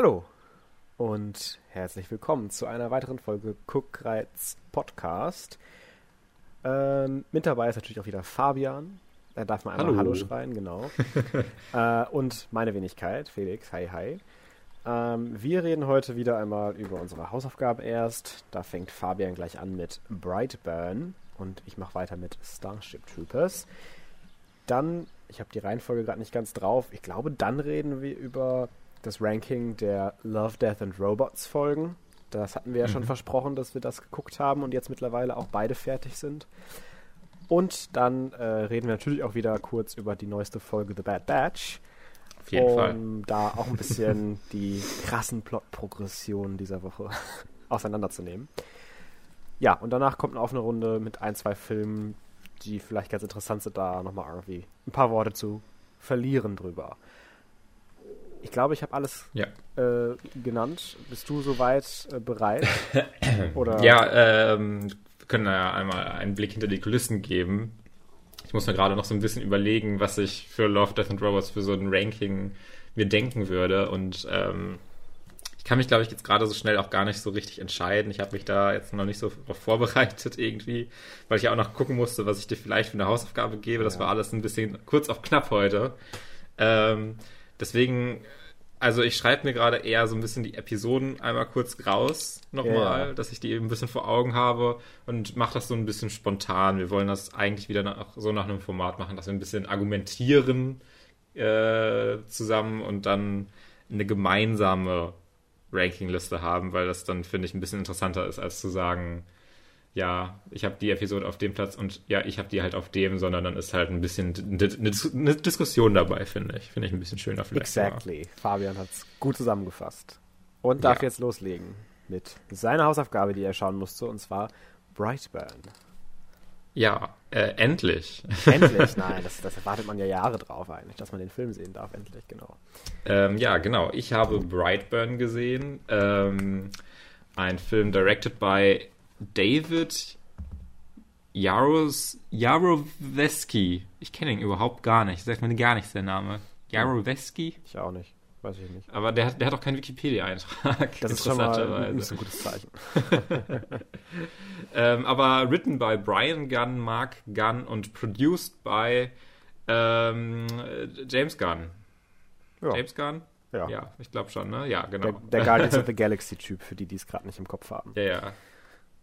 Hallo und herzlich willkommen zu einer weiteren Folge Cookreiz Podcast. Ähm, mit dabei ist natürlich auch wieder Fabian. Da darf man einmal Hallo, Hallo schreien, genau. äh, und meine Wenigkeit, Felix. Hi, hi. Ähm, wir reden heute wieder einmal über unsere Hausaufgaben erst. Da fängt Fabian gleich an mit Brightburn und ich mache weiter mit Starship Troopers. Dann, ich habe die Reihenfolge gerade nicht ganz drauf, ich glaube, dann reden wir über das Ranking der Love, Death and Robots Folgen. Das hatten wir ja mhm. schon versprochen, dass wir das geguckt haben und jetzt mittlerweile auch beide fertig sind. Und dann äh, reden wir natürlich auch wieder kurz über die neueste Folge The Bad Batch. Auf jeden um Fall. da auch ein bisschen die krassen Plot-Progressionen dieser Woche auseinanderzunehmen. Ja, und danach kommt noch eine Runde mit ein, zwei Filmen, die vielleicht ganz interessant sind, da nochmal irgendwie ein paar Worte zu verlieren drüber. Ich glaube, ich habe alles ja. äh, genannt. Bist du soweit äh, bereit? Oder? Ja, ähm, wir können ja einmal einen Blick hinter die Kulissen geben. Ich muss mir gerade noch so ein bisschen überlegen, was ich für Love, Death and Robots für so ein Ranking mir denken würde. Und ähm, ich kann mich, glaube ich, jetzt gerade so schnell auch gar nicht so richtig entscheiden. Ich habe mich da jetzt noch nicht so vorbereitet irgendwie, weil ich ja auch noch gucken musste, was ich dir vielleicht für eine Hausaufgabe gebe. Das war alles ein bisschen kurz auf knapp heute. Ähm, Deswegen, also ich schreibe mir gerade eher so ein bisschen die Episoden einmal kurz raus nochmal, ja. dass ich die eben ein bisschen vor Augen habe und mache das so ein bisschen spontan. Wir wollen das eigentlich wieder nach, so nach einem Format machen, dass wir ein bisschen argumentieren äh, zusammen und dann eine gemeinsame Rankingliste haben, weil das dann, finde ich, ein bisschen interessanter ist, als zu sagen, ja, ich habe die Episode auf dem Platz und ja, ich habe die halt auf dem, sondern dann ist halt ein bisschen eine Diskussion dabei, finde ich. Finde ich ein bisschen schöner vielleicht. Exactly. Mal. Fabian hat es gut zusammengefasst. Und darf ja. jetzt loslegen mit seiner Hausaufgabe, die er schauen musste, und zwar Brightburn. Ja, äh, endlich. Endlich, nein, das, das, erwartet man ja Jahre drauf eigentlich, dass man den Film sehen darf, endlich, genau. Ähm, ja, genau. Ich habe Brightburn gesehen. Ähm, ein Film directed by David Jaros, Jaroweski. Ich kenne ihn überhaupt gar nicht. Sagt mir gar nichts, der Name. Jaroweski? Ich auch nicht. Weiß ich nicht. Aber der, der hat auch keinen Wikipedia-Eintrag. Das ist schon mal so ein gutes Zeichen. ähm, aber written by Brian Gunn, Mark Gunn und produced by ähm, James Gunn. Ja. James Gunn? Ja. Ja, ich glaube schon, ne? Ja, genau. Der, der Guardians of the Galaxy-Typ, für die, die es gerade nicht im Kopf haben. Ja, ja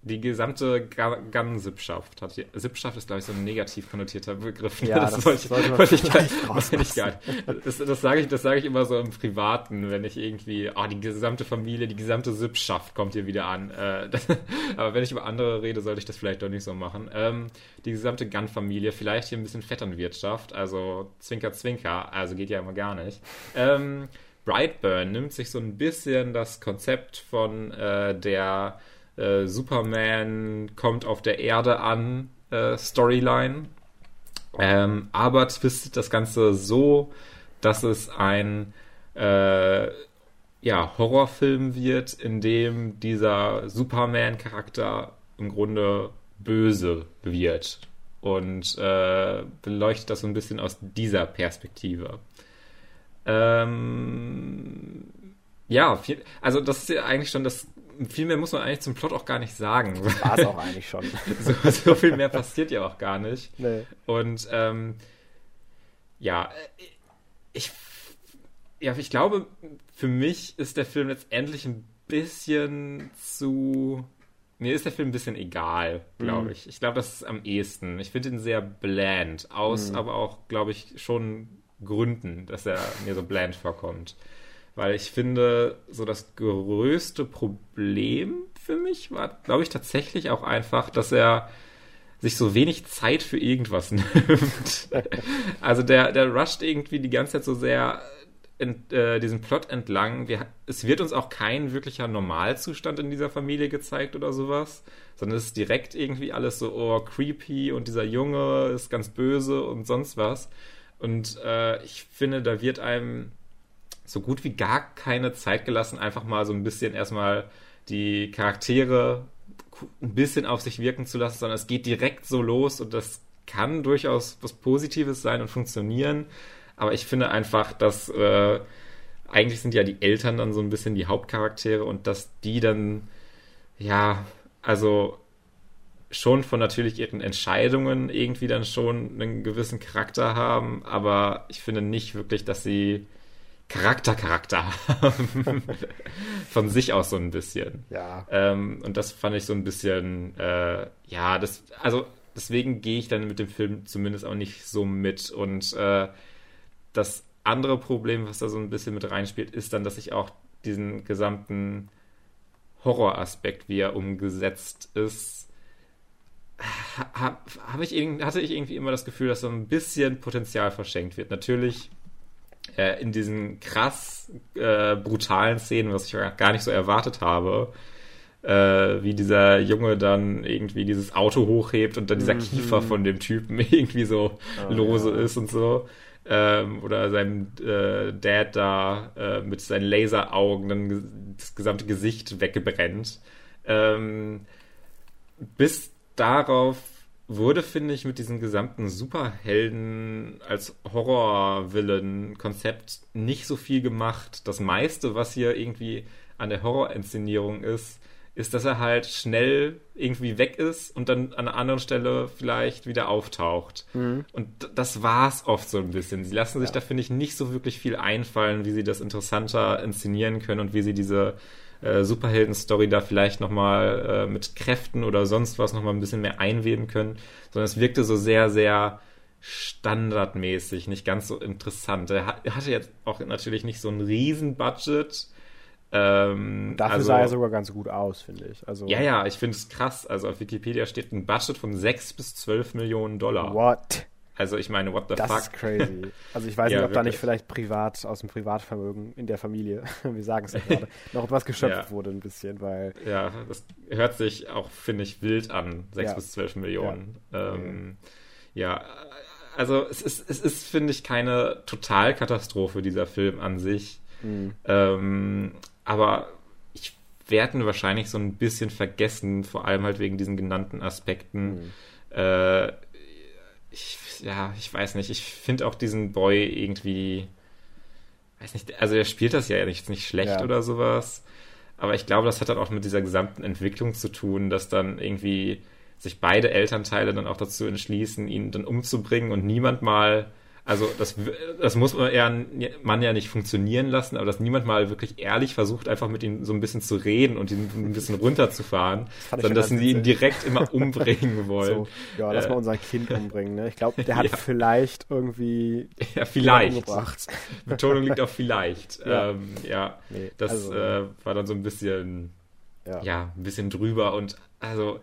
die gesamte Gun-Sippschaft hat. Sippschaft ist, glaube ich, so ein negativ konnotierter Begriff. Ja, das, das wollte, sollte man wollte ich gar nicht, gar nicht. Das, das sage ich, das ich immer so im Privaten, wenn ich irgendwie, oh, die gesamte Familie, die gesamte Sippschaft kommt hier wieder an. Äh, das, aber wenn ich über andere rede, sollte ich das vielleicht doch nicht so machen. Ähm, die gesamte Gun-Familie, vielleicht hier ein bisschen Vetternwirtschaft, also Zwinker, Zwinker, also geht ja immer gar nicht. Ähm, Brightburn nimmt sich so ein bisschen das Konzept von äh, der äh, Superman kommt auf der Erde an äh, Storyline. Ähm, aber twistet das Ganze so, dass es ein äh, ja, Horrorfilm wird, in dem dieser Superman-Charakter im Grunde böse wird und äh, beleuchtet das so ein bisschen aus dieser Perspektive. Ähm, ja, viel, also das ist ja eigentlich schon das viel mehr muss man eigentlich zum Plot auch gar nicht sagen. Das war es auch eigentlich schon. so, so, viel mehr passiert ja auch gar nicht. Nee. Und ähm, ja, ich, ja, ich glaube, für mich ist der Film letztendlich ein bisschen zu. Mir ist der Film ein bisschen egal, glaube mm. ich. Ich glaube, das ist am ehesten. Ich finde ihn sehr bland, aus mm. aber auch, glaube ich, schon Gründen, dass er mir so bland vorkommt weil ich finde, so das größte Problem für mich war, glaube ich, tatsächlich auch einfach, dass er sich so wenig Zeit für irgendwas nimmt. also der, der rusht irgendwie die ganze Zeit so sehr in, äh, diesen Plot entlang. Wir, es wird uns auch kein wirklicher Normalzustand in dieser Familie gezeigt oder sowas, sondern es ist direkt irgendwie alles so, oh, creepy und dieser Junge ist ganz böse und sonst was. Und äh, ich finde, da wird einem so gut wie gar keine Zeit gelassen, einfach mal so ein bisschen erstmal die Charaktere ein bisschen auf sich wirken zu lassen, sondern es geht direkt so los und das kann durchaus was Positives sein und funktionieren. Aber ich finde einfach, dass äh, eigentlich sind ja die Eltern dann so ein bisschen die Hauptcharaktere und dass die dann, ja, also schon von natürlich ihren Entscheidungen irgendwie dann schon einen gewissen Charakter haben, aber ich finde nicht wirklich, dass sie Charakter, Charakter haben. von sich aus so ein bisschen. Ja. Ähm, und das fand ich so ein bisschen, äh, ja, das, also deswegen gehe ich dann mit dem Film zumindest auch nicht so mit. Und äh, das andere Problem, was da so ein bisschen mit reinspielt, ist dann, dass ich auch diesen gesamten Horroraspekt, wie er umgesetzt ist, hab, hab ich, hatte ich irgendwie immer das Gefühl, dass so ein bisschen Potenzial verschenkt wird. Natürlich äh, in diesen krass äh, brutalen Szenen, was ich gar nicht so erwartet habe, äh, wie dieser Junge dann irgendwie dieses Auto hochhebt und dann dieser mhm. Kiefer von dem Typen irgendwie so oh, lose ja. ist und so. Ähm, oder seinem äh, Dad da äh, mit seinen Laseraugen dann das gesamte Gesicht weggebrennt. Ähm, bis darauf wurde, finde ich, mit diesem gesamten Superhelden als Horror-Villain-Konzept nicht so viel gemacht. Das meiste, was hier irgendwie an der Horrorinszenierung ist, ist, dass er halt schnell irgendwie weg ist und dann an einer anderen Stelle vielleicht wieder auftaucht. Mhm. Und das war's oft so ein bisschen. Sie lassen sich ja. da, finde ich, nicht so wirklich viel einfallen, wie sie das interessanter inszenieren können und wie sie diese äh, Superhelden-Story da vielleicht nochmal äh, mit Kräften oder sonst was nochmal ein bisschen mehr einweben können, sondern es wirkte so sehr, sehr standardmäßig, nicht ganz so interessant. Er hatte jetzt auch natürlich nicht so ein Riesenbudget. Ähm, Dafür also, sah er sogar ganz gut aus, finde ich. Also, ja, ja, ich finde es krass. Also auf Wikipedia steht ein Budget von 6 bis 12 Millionen Dollar. What? Also ich meine, what the das fuck? Das ist crazy. Also ich weiß ja, nicht, ob wirklich. da nicht vielleicht privat, aus dem Privatvermögen in der Familie, wir sagen es ja gerade, noch etwas geschöpft ja. wurde ein bisschen, weil... Ja, das hört sich auch, finde ich, wild an, 6 ja. bis 12 Millionen. Ja, ähm, ja also es ist, es ist, finde ich, keine Totalkatastrophe, dieser Film an sich. Mhm. Ähm, aber ich werde ihn wahrscheinlich so ein bisschen vergessen, vor allem halt wegen diesen genannten Aspekten. Mhm. Äh, ich, ja, ich weiß nicht, ich finde auch diesen Boy irgendwie, weiß nicht, also er spielt das ja nicht, nicht schlecht ja. oder sowas, aber ich glaube, das hat dann auch mit dieser gesamten Entwicklung zu tun, dass dann irgendwie sich beide Elternteile dann auch dazu entschließen, ihn dann umzubringen und niemand mal also das, das muss man ja, man ja nicht funktionieren lassen, aber dass niemand mal wirklich ehrlich versucht, einfach mit ihm so ein bisschen zu reden und ihn ein bisschen runterzufahren, das sondern dass sie ihn direkt immer umbringen wollen. So, ja, lass äh, mal unser Kind umbringen. Ne? Ich glaube, der hat ja. vielleicht irgendwie ja, vielleicht. umgebracht. Betonung liegt auf vielleicht. Ja, ähm, ja nee, das also, äh, war dann so ein bisschen, ja. ja, ein bisschen drüber und also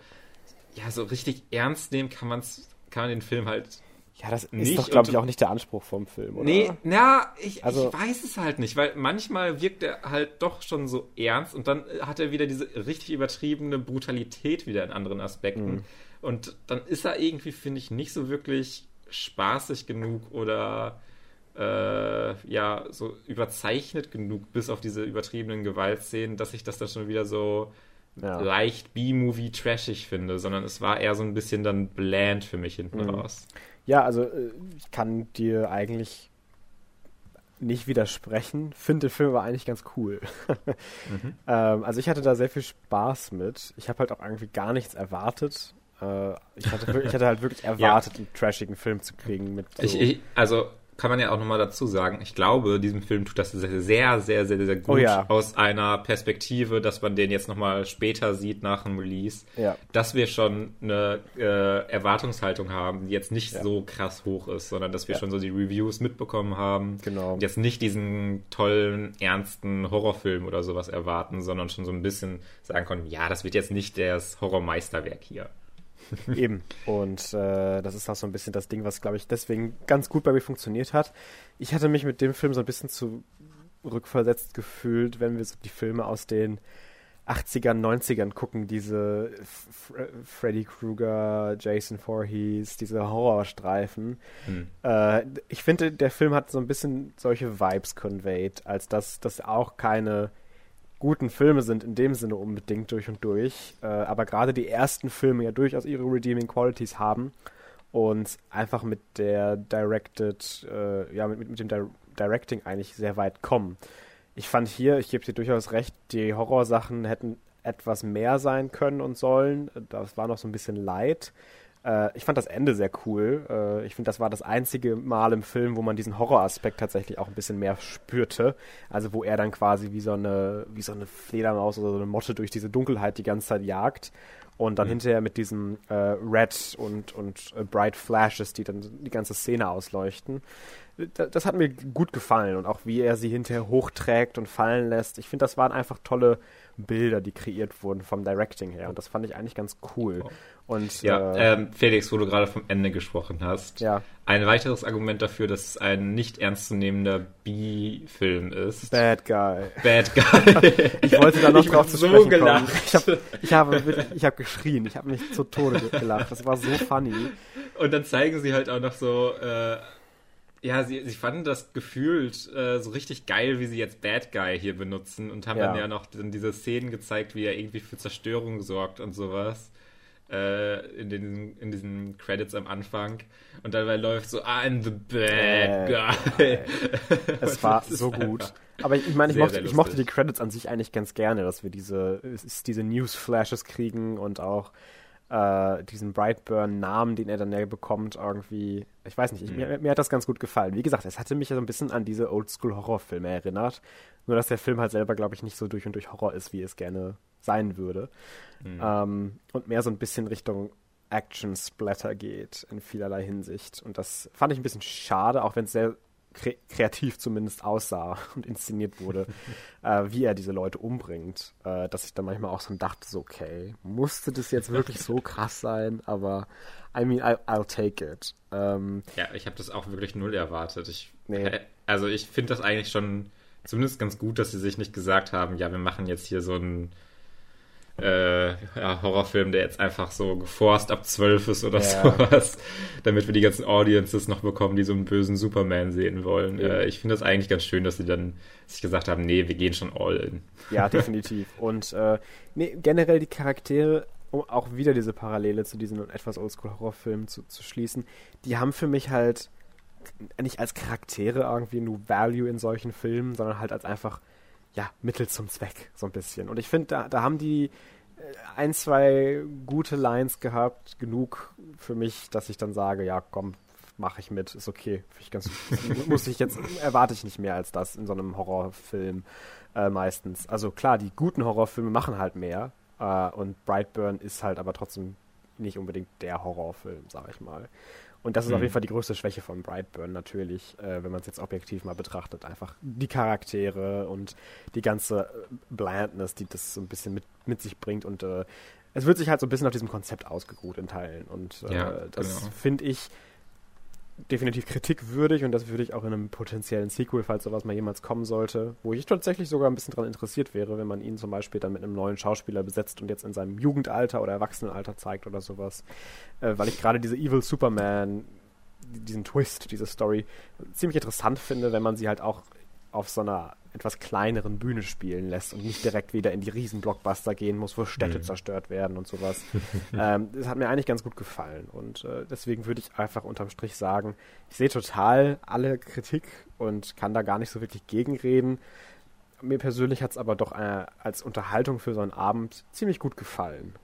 ja, so richtig ernst nehmen kann man's, kann man den Film halt ja, das ist nicht. doch, glaube ich, auch nicht der Anspruch vom Film, oder? Nee, na, ich, also, ich weiß es halt nicht, weil manchmal wirkt er halt doch schon so ernst und dann hat er wieder diese richtig übertriebene Brutalität wieder in anderen Aspekten. Mhm. Und dann ist er irgendwie, finde ich, nicht so wirklich spaßig genug oder äh, ja, so überzeichnet genug, bis auf diese übertriebenen Gewaltszenen, dass ich das dann schon wieder so ja. leicht B-Movie trashig finde, sondern es war eher so ein bisschen dann bland für mich hinten mhm. raus. Ja, also äh, ich kann dir eigentlich nicht widersprechen. Finde den Film aber eigentlich ganz cool. mhm. ähm, also ich hatte da sehr viel Spaß mit. Ich habe halt auch irgendwie gar nichts erwartet. Äh, ich, hatte ich hatte halt wirklich erwartet, ja. einen trashigen Film zu kriegen mit. So ich, ich, also kann man ja auch nochmal dazu sagen, ich glaube, diesem Film tut das sehr, sehr, sehr, sehr, sehr gut oh ja. aus einer Perspektive, dass man den jetzt nochmal später sieht nach dem Release, ja. dass wir schon eine äh, Erwartungshaltung haben, die jetzt nicht ja. so krass hoch ist, sondern dass wir schon so die Reviews mitbekommen haben. Genau. Und jetzt nicht diesen tollen, ernsten Horrorfilm oder sowas erwarten, sondern schon so ein bisschen sagen konnten, ja, das wird jetzt nicht das Horrormeisterwerk hier. Eben. Und äh, das ist auch so ein bisschen das Ding, was, glaube ich, deswegen ganz gut bei mir funktioniert hat. Ich hatte mich mit dem Film so ein bisschen zurückversetzt gefühlt, wenn wir so die Filme aus den 80ern, 90ern gucken, diese F Freddy Krueger, Jason Voorhees, diese Horrorstreifen. Hm. Äh, ich finde, der Film hat so ein bisschen solche Vibes conveyed, als dass das auch keine guten Filme sind in dem Sinne unbedingt durch und durch, äh, aber gerade die ersten Filme ja durchaus ihre Redeeming Qualities haben und einfach mit der Directed, äh, ja, mit, mit dem Di Directing eigentlich sehr weit kommen. ich fand hier, ich gebe dir durchaus recht, die Horrorsachen hätten etwas mehr sein können und sollen. Das war noch so ein bisschen leid. Äh, ich fand das Ende sehr cool. Äh, ich finde, das war das einzige Mal im Film, wo man diesen Horroraspekt tatsächlich auch ein bisschen mehr spürte. Also wo er dann quasi wie so eine, wie so eine Fledermaus oder so eine Motte durch diese Dunkelheit die ganze Zeit jagt und dann mhm. hinterher mit diesen äh, Red und, und äh, Bright Flashes, die dann die ganze Szene ausleuchten. Das, das hat mir gut gefallen und auch wie er sie hinterher hochträgt und fallen lässt. Ich finde, das waren einfach tolle Bilder, die kreiert wurden vom Directing her. Und das fand ich eigentlich ganz cool. Und, ja, äh, ähm, Felix, wo du gerade vom Ende gesprochen hast. Ja. Ein weiteres Argument dafür, dass es ein nicht ernstzunehmender B-Film ist. Bad Guy. Bad Guy. ich wollte da noch drauf zu so sprechen gelacht. kommen. Ich habe ich hab, ich hab geschrien. Ich habe mich zu Tode gelacht. Das war so funny. Und dann zeigen sie halt auch noch so... Äh, ja, sie, sie fanden das gefühlt äh, so richtig geil, wie sie jetzt Bad Guy hier benutzen und haben ja. dann ja noch dann diese Szenen gezeigt, wie er irgendwie für Zerstörung sorgt und sowas. Äh, in, den, in diesen Credits am Anfang. Und dabei läuft so, I'm the bad guy. es war so gut. Aber ich, ich meine, ich, mochte, ich mochte die Credits an sich eigentlich ganz gerne, dass wir diese, diese News-Flashes kriegen und auch äh, diesen Brightburn-Namen, den er dann ja bekommt, irgendwie. Ich weiß nicht, ich, mhm. mir, mir, hat das ganz gut gefallen. Wie gesagt, es hatte mich ja so ein bisschen an diese Oldschool-Horrorfilme erinnert. Nur, dass der Film halt selber, glaube ich, nicht so durch und durch Horror ist, wie es gerne sein würde. Mhm. Ähm, und mehr so ein bisschen Richtung Action-Splatter geht in vielerlei Hinsicht. Und das fand ich ein bisschen schade, auch wenn es sehr kre kreativ zumindest aussah und inszeniert wurde, äh, wie er diese Leute umbringt, äh, dass ich dann manchmal auch so dachte, so, okay, musste das jetzt wirklich so krass sein, aber I mean, I, I'll take it. Ähm, ja, ich habe das auch wirklich null erwartet. Ich, nee. also ich finde das eigentlich schon zumindest ganz gut, dass sie sich nicht gesagt haben, ja, wir machen jetzt hier so ein äh, ja, Horrorfilm, der jetzt einfach so geforst ab 12 ist oder ja. sowas, damit wir die ganzen Audiences noch bekommen, die so einen bösen Superman sehen wollen. Ja. Äh, ich finde das eigentlich ganz schön, dass sie dann sich gesagt haben, nee, wir gehen schon all in. Ja, definitiv. Und äh, nee, generell die Charaktere, um auch wieder diese Parallele zu diesen etwas Oldschool-Horrorfilmen zu, zu schließen, die haben für mich halt nicht als Charaktere irgendwie nur Value in solchen Filmen, sondern halt als einfach ja, Mittel zum Zweck, so ein bisschen. Und ich finde, da, da haben die äh, ein, zwei gute Lines gehabt, genug für mich, dass ich dann sage, ja, komm, mache ich mit, ist okay. Ich ganz, muss ich jetzt, erwarte ich nicht mehr als das in so einem Horrorfilm äh, meistens. Also klar, die guten Horrorfilme machen halt mehr äh, und Brightburn ist halt aber trotzdem nicht unbedingt der Horrorfilm, sag ich mal. Und das ist mhm. auf jeden Fall die größte Schwäche von Brightburn natürlich, äh, wenn man es jetzt objektiv mal betrachtet. Einfach die Charaktere und die ganze äh, Blandness, die das so ein bisschen mit, mit sich bringt. Und äh, es wird sich halt so ein bisschen auf diesem Konzept ausgeruht in Teilen. Und äh, ja, das genau. finde ich definitiv kritikwürdig und das würde ich auch in einem potenziellen Sequel, falls sowas mal jemals kommen sollte, wo ich tatsächlich sogar ein bisschen daran interessiert wäre, wenn man ihn zum Beispiel dann mit einem neuen Schauspieler besetzt und jetzt in seinem Jugendalter oder Erwachsenenalter zeigt oder sowas. Äh, weil ich gerade diese Evil Superman, diesen Twist, diese Story ziemlich interessant finde, wenn man sie halt auch auf so einer etwas kleineren Bühne spielen lässt und nicht direkt wieder in die Riesen-Blockbuster gehen muss, wo Städte mhm. zerstört werden und sowas. ähm, das hat mir eigentlich ganz gut gefallen und äh, deswegen würde ich einfach unterm Strich sagen, ich sehe total alle Kritik und kann da gar nicht so wirklich gegenreden. Mir persönlich hat es aber doch äh, als Unterhaltung für so einen Abend ziemlich gut gefallen.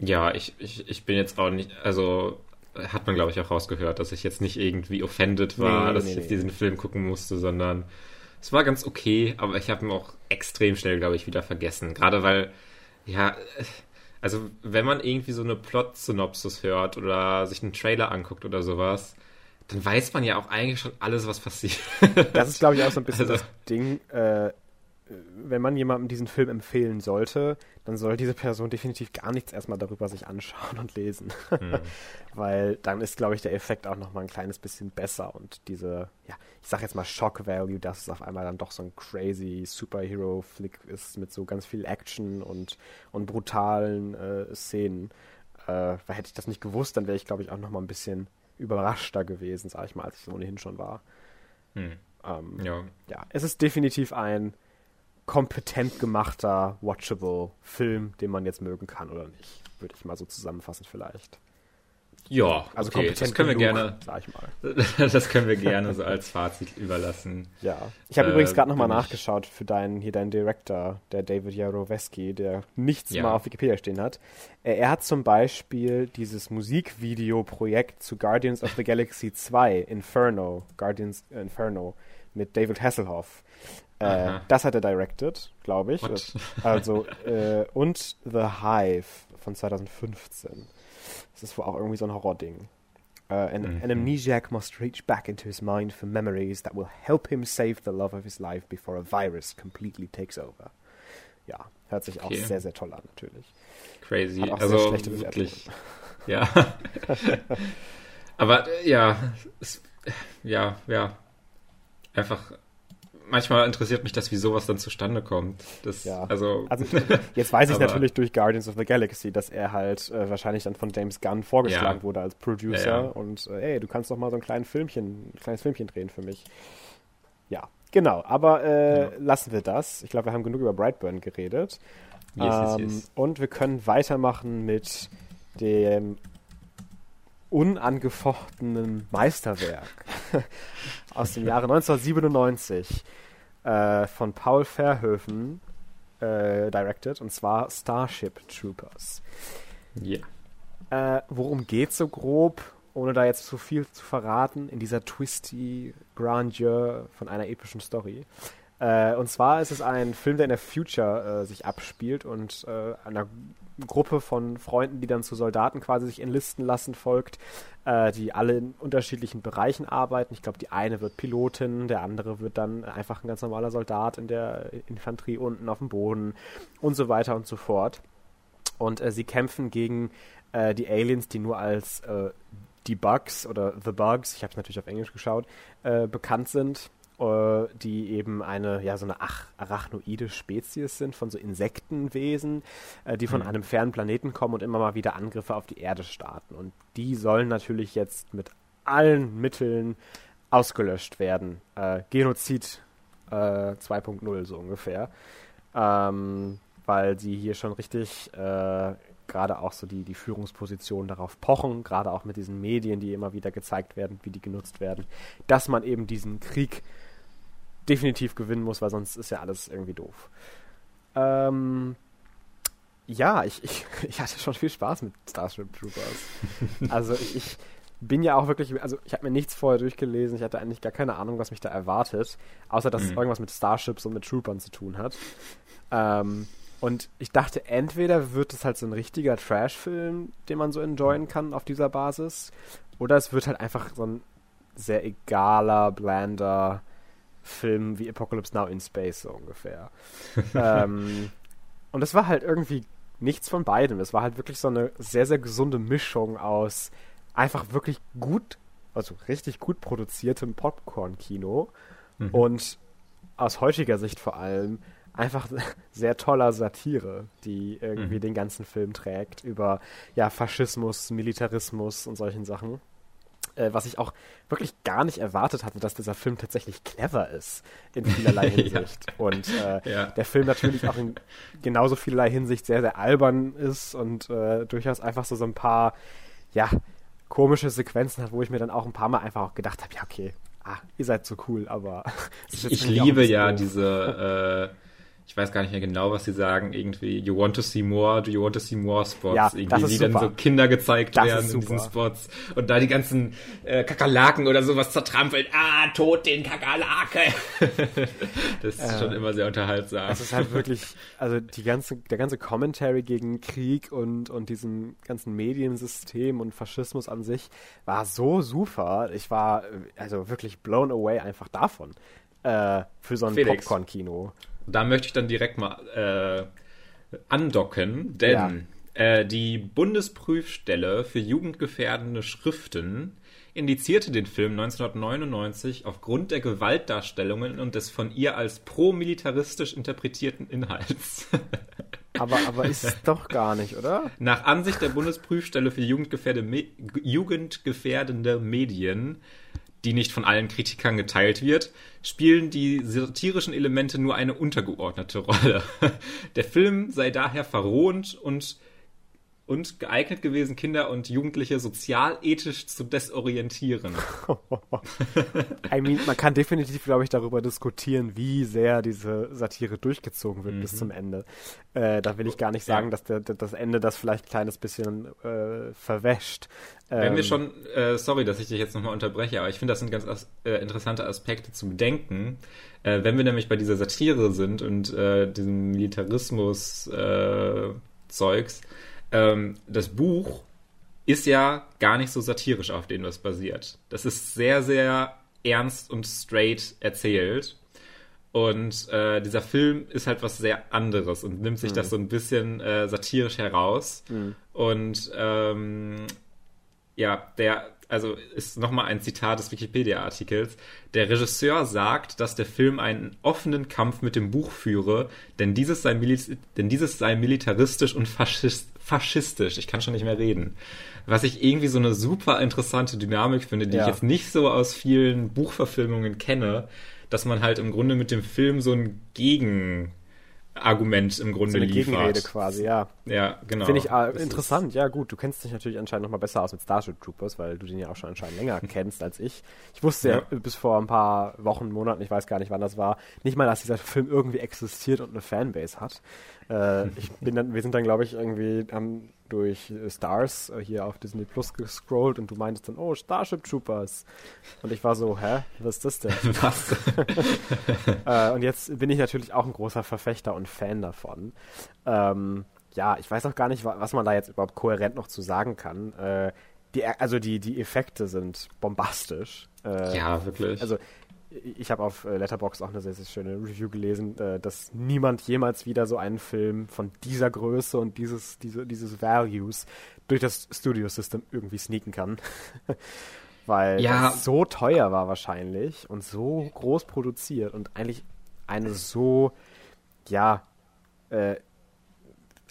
Ja, ich, ich, ich bin jetzt auch nicht, also hat man glaube ich auch rausgehört, dass ich jetzt nicht irgendwie offended war, nee, dass nee, ich jetzt nee. diesen Film gucken musste, sondern es war ganz okay, aber ich habe ihn auch extrem schnell, glaube ich, wieder vergessen. Gerade weil, ja, also wenn man irgendwie so eine Plot-Synopsis hört oder sich einen Trailer anguckt oder sowas, dann weiß man ja auch eigentlich schon alles, was passiert. Das ist, glaube ich, auch so ein bisschen also, das Ding. Äh, wenn man jemandem diesen Film empfehlen sollte, dann soll diese Person definitiv gar nichts erstmal darüber sich anschauen und lesen. Mhm. Weil dann ist, glaube ich, der Effekt auch nochmal ein kleines bisschen besser und diese, ja, ich sag jetzt mal Shock Value, dass es auf einmal dann doch so ein crazy Superhero-Flick ist mit so ganz viel Action und, und brutalen äh, Szenen. Äh, weil hätte ich das nicht gewusst, dann wäre ich, glaube ich, auch nochmal ein bisschen überraschter gewesen, sag ich mal, als ich ohnehin schon war. Mhm. Ähm, ja. ja, es ist definitiv ein kompetent gemachter, watchable Film, den man jetzt mögen kann oder nicht. Würde ich mal so zusammenfassen vielleicht. Ja, also okay, kompetent das können wir genug, gerne, sag ich mal. das können wir gerne so als Fazit überlassen. Ja, ich habe äh, übrigens gerade nochmal nachgeschaut für deinen, hier deinen Director, der David Jaroweski, der nichts Ja. mal auf Wikipedia stehen hat. Er hat zum Beispiel dieses Musikvideo-Projekt zu Guardians of the Galaxy 2, Inferno, Guardians Inferno, mit David Hasselhoff. Äh, das hat er directed, glaube ich. What? Also, äh, und The Hive von 2015. Das ist wohl auch irgendwie so ein Horror-Ding. Uh, an, Mhm. an amnesiac must reach back into his mind for memories that will help him save the love of his life before a virus completely takes over. Ja, hört sich auch Okay. sehr, sehr toll an, natürlich. Crazy. Hat auch sehr also schlechte Bewertungen. wirklich. Ja. Aber äh, ja, es, ja, ja. Einfach. Manchmal interessiert mich das, wie sowas dann zustande kommt. Das, Ja. Also, Also jetzt weiß ich natürlich durch Guardians of the Galaxy, dass er halt äh, wahrscheinlich dann von James Gunn vorgeschlagen Ja. wurde als Producer Ja, und äh, ey, du kannst doch mal so ein kleines Filmchen, ein kleines Filmchen drehen für mich. Ja, genau. Aber äh, lassen wir das. Ich glaube, wir haben genug über Brightburn geredet. yes, yes, Ähm, yes. Und wir können weitermachen mit dem unangefochtenen Meisterwerk aus dem Jahre 1997 äh, von Paul Verhoeven äh, directed und zwar Starship Troopers. Ja. Äh, worum geht's so grob, ohne da jetzt zu viel zu verraten, in dieser twisty Grandeur von einer epischen Story? Äh, und zwar ist es ein Film, der in der Future äh, sich abspielt und äh, einer Gruppe von Freunden, die dann zu Soldaten quasi sich enlisten lassen, folgt, äh, die alle in unterschiedlichen Bereichen arbeiten. Ich glaube, die eine wird Pilotin, der andere wird dann einfach ein ganz normaler Soldat in der Infanterie unten auf dem Boden und so weiter und so fort. Und äh, sie kämpfen gegen äh, die Aliens, die nur als die Bugs oder The Bugs, ich habe es natürlich auf Englisch geschaut, bekannt sind, die eben eine, ja, so eine Ach arachnoide Spezies sind von so Insektenwesen, äh, die von Mhm. einem fernen Planeten kommen und immer mal wieder Angriffe auf die Erde starten. Und die sollen natürlich jetzt mit allen Mitteln ausgelöscht werden. Äh, Genozid äh, 2.0 so ungefähr. Ähm, weil sie hier schon richtig äh, gerade auch so die, die Führungspositionen darauf pochen, gerade auch mit diesen Medien, die immer wieder gezeigt werden, wie die genutzt werden, dass man eben diesen Krieg definitiv gewinnen muss, weil sonst ist ja alles irgendwie doof. Ähm, ja, ich, ich, ich hatte schon viel Spaß mit Starship Troopers. Also ich, ich bin ja auch wirklich, also ich habe mir nichts vorher durchgelesen, ich hatte eigentlich gar keine Ahnung, was mich da erwartet, außer dass es Mhm. irgendwas mit Starships und mit Troopern zu tun hat. Ähm, und ich dachte, entweder wird es halt so ein richtiger Trash-Film, den man so enjoyen kann auf dieser Basis, oder es wird halt einfach so ein sehr egaler, blander Film wie Apocalypse Now in Space, so ungefähr. ähm, und es war halt irgendwie nichts von beidem. Es war halt wirklich so eine sehr, sehr gesunde Mischung aus einfach wirklich gut, also richtig gut produziertem Popcorn-Kino Mhm. und aus heutiger Sicht vor allem einfach sehr toller Satire, die irgendwie Mhm. den ganzen Film trägt über ja Faschismus, Militarismus und solchen Sachen. Äh, was ich auch wirklich gar nicht erwartet hatte, dass dieser Film tatsächlich clever ist in vielerlei Ja. Hinsicht. Und äh, Ja. der Film natürlich auch in genauso vielerlei Hinsicht sehr, sehr albern ist und äh, durchaus einfach so, so ein paar, ja, komische Sequenzen hat, wo ich mir dann auch ein paar Mal einfach auch gedacht habe, ja, okay, ah, ihr seid so cool, aber Ich, liebe ja diese, äh, ich weiß gar nicht mehr genau, was sie sagen, irgendwie, you want to see more, do you want to see more Spots, Ja, irgendwie, das wie dann super. so Kinder gezeigt Das werden in diesen. Spots und da die ganzen äh, Kakerlaken oder sowas zertrampeln, ah, tot den Kakerlake. das ist Äh, schon immer sehr unterhaltsam. Es ist halt wirklich, also die ganze, der ganze Commentary gegen Krieg und, und diesem ganzen Mediensystem und Faschismus an sich war so super. Ich war äh, also wirklich blown away einfach davon. Äh, für so ein Felix. Da möchte ich dann direkt mal äh, andocken, denn äh, die Bundesprüfstelle für jugendgefährdende Schriften indizierte den Film 1999 aufgrund der Gewaltdarstellungen und des von ihr als pro-militaristisch interpretierten Inhalts. Aber, aber ist es doch gar nicht, oder? Nach Ansicht der Bundesprüfstelle für jugendgefährde Me jugendgefährdende Medien, die nicht von allen Kritikern geteilt wird, spielen die satirischen Elemente nur eine untergeordnete Rolle. Der Film sei daher verrohend und und geeignet gewesen, Kinder und Jugendliche sozialethisch zu desorientieren. I mean, man kann definitiv, glaube ich, darüber diskutieren, wie sehr diese Satire durchgezogen wird mhm. bis zum Ende. Äh, da will ich gar nicht sagen, dass der, das Ende das vielleicht ein kleines bisschen äh, verwäscht. Wenn ähm, wir schon, äh, sorry, dass ich dich jetzt nochmal unterbreche, aber ich finde, das sind ganz as äh, interessante Aspekte zu bedenken. Äh, wenn wir nämlich bei dieser Satire sind und äh, diesem Militarismus-Zeugs, ähm, das Buch ist ja gar nicht so satirisch, auf dem das basiert. Das ist sehr, sehr ernst und straight erzählt. Und äh, dieser Film ist halt was sehr anderes und nimmt sich mhm. das so ein bisschen äh, satirisch heraus. Mhm. Und ähm, ja, der, also ist nochmal ein Zitat des Wikipedia-Artikels. Der Regisseur sagt, dass der Film einen offenen Kampf mit dem Buch führe, denn dieses sei, denn dieses sei militaristisch und faschist faschistisch. Ich kann schon nicht mehr reden. Was ich irgendwie so eine super interessante Dynamik finde, die ja. ich jetzt nicht so aus vielen Buchverfilmungen kenne, dass man halt im Grunde mit dem Film so ein Gegen Argument im Grunde so eine liefert. Gegenrede quasi, ja. Ja, genau. Finde ich äh, interessant. Ja, gut, du kennst dich natürlich anscheinend noch mal besser aus mit Starship Troopers, weil du den ja auch schon anscheinend länger kennst als ich. Ich wusste ja. ja. bis vor ein paar Wochen, Monaten, ich weiß gar nicht, wann das war, nicht mal, dass dieser Film irgendwie existiert und eine Fanbase hat. Äh, ich bin dann, wir sind dann, glaube ich, irgendwie haben durch Stars äh, hier auf Disney Plus gescrollt und du meintest dann, oh, Starship Troopers. Und ich war so, hä, was ist das denn? Was? äh, und jetzt bin ich natürlich auch ein großer Verfechter und Fan davon. Ähm, ja, ich weiß auch gar nicht, was man da jetzt überhaupt kohärent noch zu sagen kann. Äh, die, also die, die Effekte sind bombastisch. Äh, ja, wirklich. Also ich habe auf äh, Letterbox auch eine sehr, sehr schöne Review gelesen, äh, dass niemand jemals wieder so einen Film von dieser Größe und dieses, diese, dieses Values durch das Studio-System irgendwie sneaken kann. Weil ja. es so teuer war wahrscheinlich und so groß produziert und eigentlich eine so, ja, äh,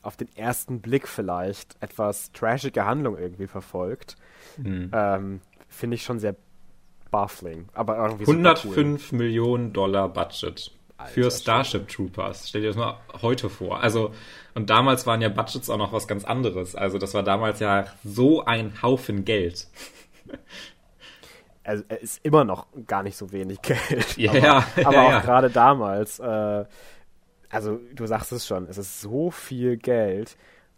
auf den ersten Blick vielleicht etwas trashige Handlung irgendwie verfolgt. Mhm. Ähm, Finde ich schon sehr baffling. Aber irgendwie 105 cool. Millionen Dollar Budget Alter, für Starship. Troopers. Stell dir das mal heute vor. Also, und damals waren ja Budgets auch noch was ganz anderes. Also, das war damals ja so ein Haufen Geld. Also, er ist immer noch gar nicht so wenig Geld. Ja, aber, aber ja, auch ja. gerade damals, äh, also du sagst es schon, es ist so viel Geld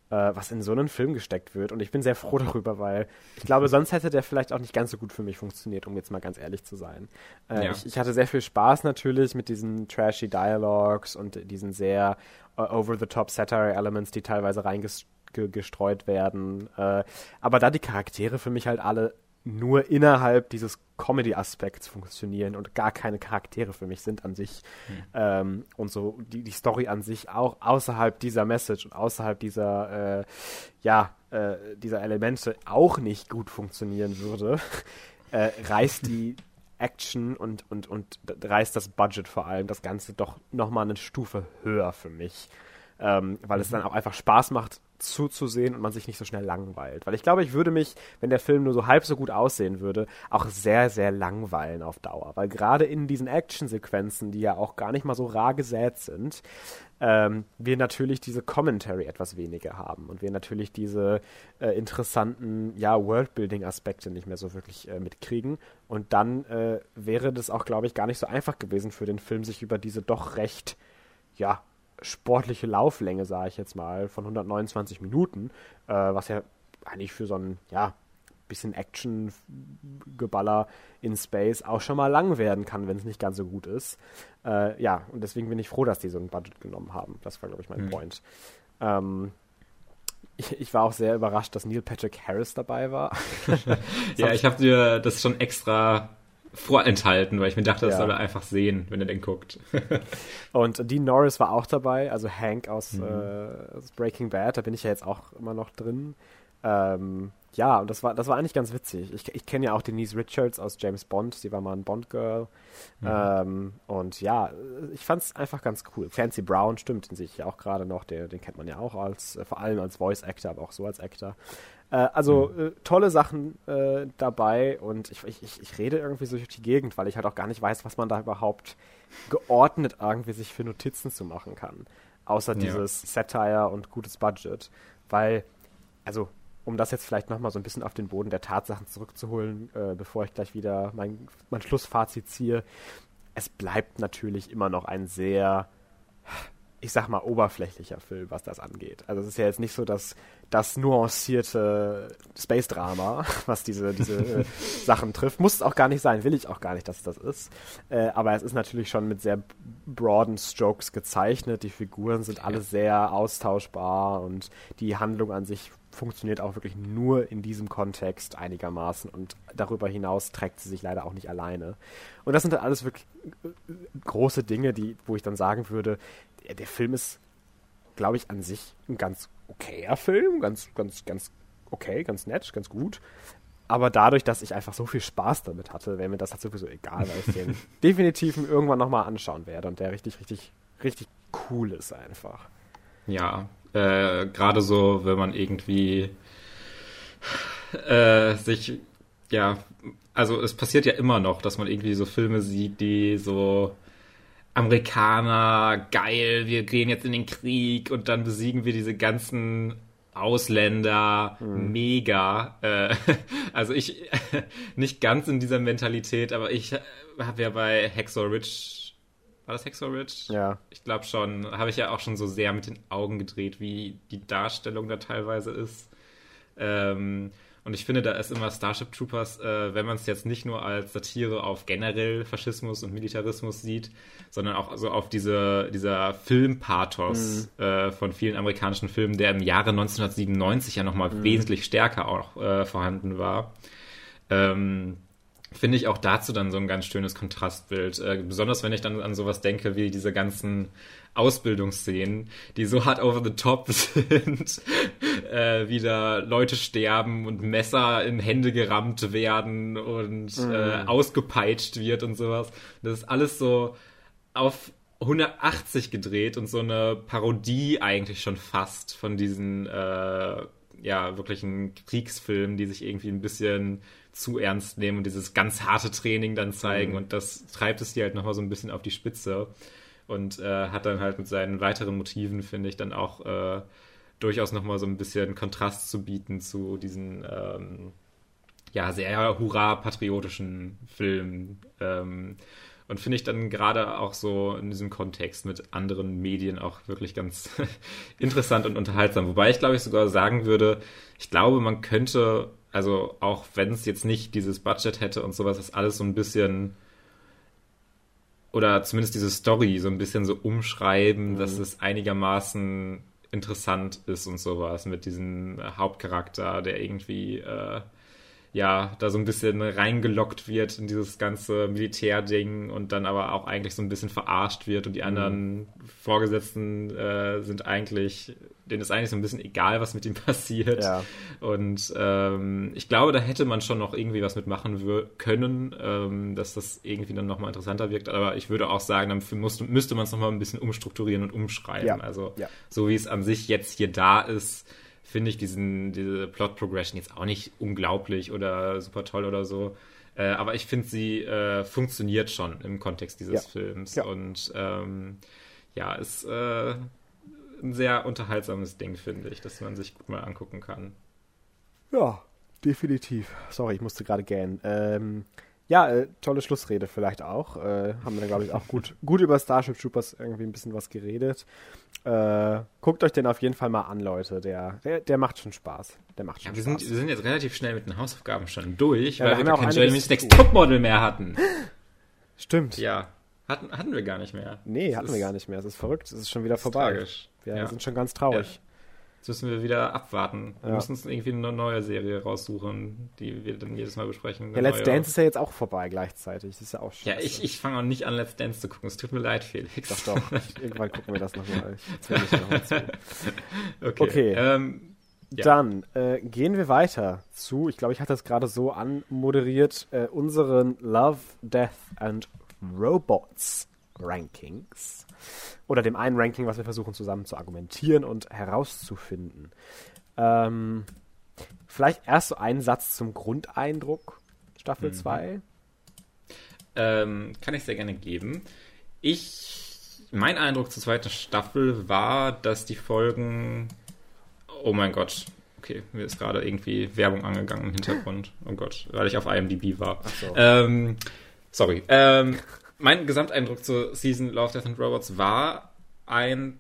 was in so einen Film gesteckt wird. Und ich bin sehr froh darüber, weil ich glaube, sonst hätte der vielleicht auch nicht ganz so gut für mich funktioniert, um jetzt mal ganz ehrlich zu sein. Äh, ja. ich, ich, hatte sehr viel Spaß natürlich mit diesen trashy Dialogues und diesen sehr uh, over-the-top Satire-Elements, die teilweise reingestreut werden. Äh, aber da die Charaktere für mich halt alle nur innerhalb dieses Comedy-Aspekts funktionieren und gar keine Charaktere für mich sind an sich. Hm. Ähm, und so die, die Story an sich auch außerhalb dieser Message und außerhalb dieser, äh, ja, äh, dieser Elemente auch nicht gut funktionieren würde, äh, reißt die Action und, und, und reißt das Budget vor allem das Ganze doch nochmal eine Stufe höher für mich. Ähm, weil mhm. es dann auch einfach Spaß macht, zuzusehen und man sich nicht so schnell langweilt. Weil ich glaube, ich würde mich, wenn der Film nur so halb so gut aussehen würde, auch sehr, sehr langweilen auf Dauer. Weil gerade in diesen Actionsequenzen, die ja auch gar nicht mal so rar gesät sind, ähm, wir natürlich diese Commentary etwas weniger haben und wir natürlich diese äh, interessanten, ja, Worldbuilding-Aspekte nicht mehr so wirklich äh, mitkriegen. Und dann äh, wäre das auch, glaube ich, gar nicht so einfach gewesen für den Film, sich über diese doch recht, ja, sportliche Lauflänge, sage ich jetzt mal, von 129 Minuten, äh, was ja eigentlich für so ein, ja, bisschen Action-Geballer in Space auch schon mal lang werden kann, wenn es nicht ganz so gut ist. Äh, ja, und deswegen bin ich froh, dass die so ein Budget genommen haben. Das war, glaube ich, mein mhm. Point. Ähm, ich, ich, war auch sehr überrascht, dass Neil Patrick Harris dabei war. ja, ich habe dir das schon extra vorenthalten, weil ich mir dachte, das ja. soll er einfach sehen, wenn er den guckt. und Dean Norris war auch dabei, also Hank aus, mhm. äh, aus, Breaking Bad, da bin ich ja jetzt auch immer noch drin. Ähm, ja, und das war, das war eigentlich ganz witzig. Ich, ich kenne ja auch Denise Richards aus James Bond, sie war mal ein Bond-Girl. Mhm. Ähm, und ja, ich fand es einfach ganz cool. Fancy Brown stimmt in sich auch gerade noch, der, den kennt man ja auch als, äh, vor allem als Voice-Actor, aber auch so als Actor. Äh, also mhm. äh, tolle Sachen äh, dabei und ich, ich, ich rede irgendwie so durch die Gegend, weil ich halt auch gar nicht weiß, was man da überhaupt geordnet irgendwie sich für Notizen zu machen kann. Außer dieses ja. Satire und gutes Budget. Weil also um das jetzt vielleicht nochmal so ein bisschen auf den Boden der Tatsachen zurückzuholen, äh, bevor ich gleich wieder mein, mein Schlussfazit ziehe, es bleibt natürlich immer noch ein sehr, ich sag mal, oberflächlicher Film, was das angeht. Also es ist ja jetzt nicht so, dass das nuancierte Space-Drama, was diese, diese äh, Sachen trifft. Muss es auch gar nicht sein, will ich auch gar nicht, dass es das ist. Äh, aber es ist natürlich schon mit sehr broaden Strokes gezeichnet. Die Figuren sind alle sehr austauschbar und die Handlung an sich funktioniert auch wirklich nur in diesem Kontext einigermaßen und darüber hinaus trägt sie sich leider auch nicht alleine. Und das sind dann alles wirklich äh, große Dinge, die, wo ich dann sagen würde, der, der Film ist, glaube ich, an sich ein ganz okayer Film, ganz, ganz, ganz okay, ganz nett, ganz gut. Aber dadurch, dass ich einfach so viel Spaß damit hatte, wäre mir das halt sowieso egal, weil ich den definitiv irgendwann nochmal anschauen werde und der richtig, richtig, richtig cool ist einfach. Ja, äh, gerade so, wenn man irgendwie äh, sich, ja, also es passiert ja immer noch, dass man irgendwie so Filme sieht, die so Amerikaner, geil, wir gehen jetzt in den Krieg und dann besiegen wir diese ganzen Ausländer, mhm. mega. Äh, also ich, nicht ganz in dieser Mentalität, aber ich habe ja bei Hexor Rich, war das Hexor Rich? Ja. Ich glaube schon, habe ich ja auch schon so sehr mit den Augen gedreht, wie die Darstellung da teilweise ist. Ähm, und ich finde, da ist immer Starship Troopers, äh, wenn man es jetzt nicht nur als Satire auf generell Faschismus und Militarismus sieht, sondern auch so auf diese, dieser Filmpathos mhm. äh, von vielen amerikanischen Filmen, der im Jahre 1997 ja nochmal mhm. wesentlich stärker auch äh, vorhanden war. Ähm, finde ich auch dazu dann so ein ganz schönes Kontrastbild. Äh, besonders wenn ich dann an sowas denke wie diese ganzen Ausbildungsszenen, die so hart over the top sind, äh, wieder Leute sterben und Messer in Hände gerammt werden und mhm. äh, ausgepeitscht wird und sowas. Das ist alles so auf 180 gedreht und so eine Parodie eigentlich schon fast von diesen äh, ja wirklichen Kriegsfilmen, die sich irgendwie ein bisschen zu ernst nehmen und dieses ganz harte Training dann zeigen mhm. und das treibt es dir halt nochmal so ein bisschen auf die Spitze und äh, hat dann halt mit seinen weiteren Motiven, finde ich, dann auch äh, durchaus nochmal so ein bisschen Kontrast zu bieten zu diesen ähm, ja, sehr hurra-patriotischen Filmen. Ähm, und finde ich dann gerade auch so in diesem Kontext mit anderen Medien auch wirklich ganz interessant und unterhaltsam. Wobei ich glaube ich sogar sagen würde, ich glaube, man könnte, also auch wenn es jetzt nicht dieses Budget hätte und sowas, das alles so ein bisschen oder zumindest diese Story so ein bisschen so umschreiben, mhm. dass es einigermaßen interessant ist und sowas mit diesem Hauptcharakter, der irgendwie äh, ja, da so ein bisschen reingelockt wird in dieses ganze Militärding und dann aber auch eigentlich so ein bisschen verarscht wird und die mhm. anderen mhm. Vorgesetzten äh, sind eigentlich, denen ist eigentlich so ein bisschen egal, was mit ihm passiert. Ja. Und ähm, ich glaube, da hätte man schon noch irgendwie was mitmachen können, ähm, dass das irgendwie dann nochmal interessanter wirkt. Aber ich würde auch sagen, dann musste, müsste man es nochmal ein bisschen umstrukturieren und umschreiben. Ja. Also ja. so wie es an sich jetzt hier da ist, finde ich diesen, diese Plot-Progression jetzt auch nicht unglaublich oder super toll oder so. Äh, aber ich finde, sie äh, funktioniert schon im Kontext dieses ja. Films. Ja. Und ähm, ja, ist äh, ein sehr unterhaltsames Ding, finde ich, dass man sich gut mal angucken kann. Ja, definitiv. Sorry, ich musste gerade gähnen. Ähm, ja, äh, tolle Schlussrede vielleicht auch. Äh, haben wir glaube ich, auch gut, gut über Starship Troopers irgendwie ein bisschen was geredet. Äh, guckt euch den auf jeden Fall mal an, Leute. Der, der, der macht schon Spaß. Der macht schon ja, wir Spaß. Sind, wir sind jetzt relativ schnell mit den Hausaufgaben schon durch, ja, weil wir, wir kein Jeremy's Next Topmodel mehr hatten. Stimmt. Ja. Hatten, hatten wir gar nicht mehr. Nee, das hatten wir gar nicht mehr. Es ist verrückt. Es ist schon wieder vorbei. Tragisch. Wir ja. sind schon ganz traurig. Jetzt müssen wir wieder abwarten. Wir ja. müssen uns irgendwie eine neue Serie raussuchen, die wir dann jedes Mal besprechen. Ja, Let's Dance ist ja jetzt auch vorbei gleichzeitig. Das ist ja auch scheiße. Ja, ich, ich fange auch nicht an, Let's Dance zu gucken. Es tut mir leid, Felix. Doch, doch. irgendwann gucken wir das nochmal. Noch okay. okay. Ähm, ja. Dann äh, gehen wir weiter zu, ich glaube, ich hatte das gerade so anmoderiert, äh, unseren Love, Death and Robots Rankings oder dem einen Ranking, was wir versuchen zusammen zu argumentieren und herauszufinden. Ähm, vielleicht erst so ein Satz zum Grundeindruck Staffel 2. Mhm. Ähm, kann ich sehr gerne geben. Ich, mein Eindruck zur zweiten Staffel war, dass die Folgen, oh mein Gott, okay, mir ist gerade irgendwie Werbung angegangen im Hintergrund. Oh Gott, weil ich auf IMDb war. So. Ähm, sorry. Ähm, mein Gesamteindruck zur Season Love, Death and Robots war ein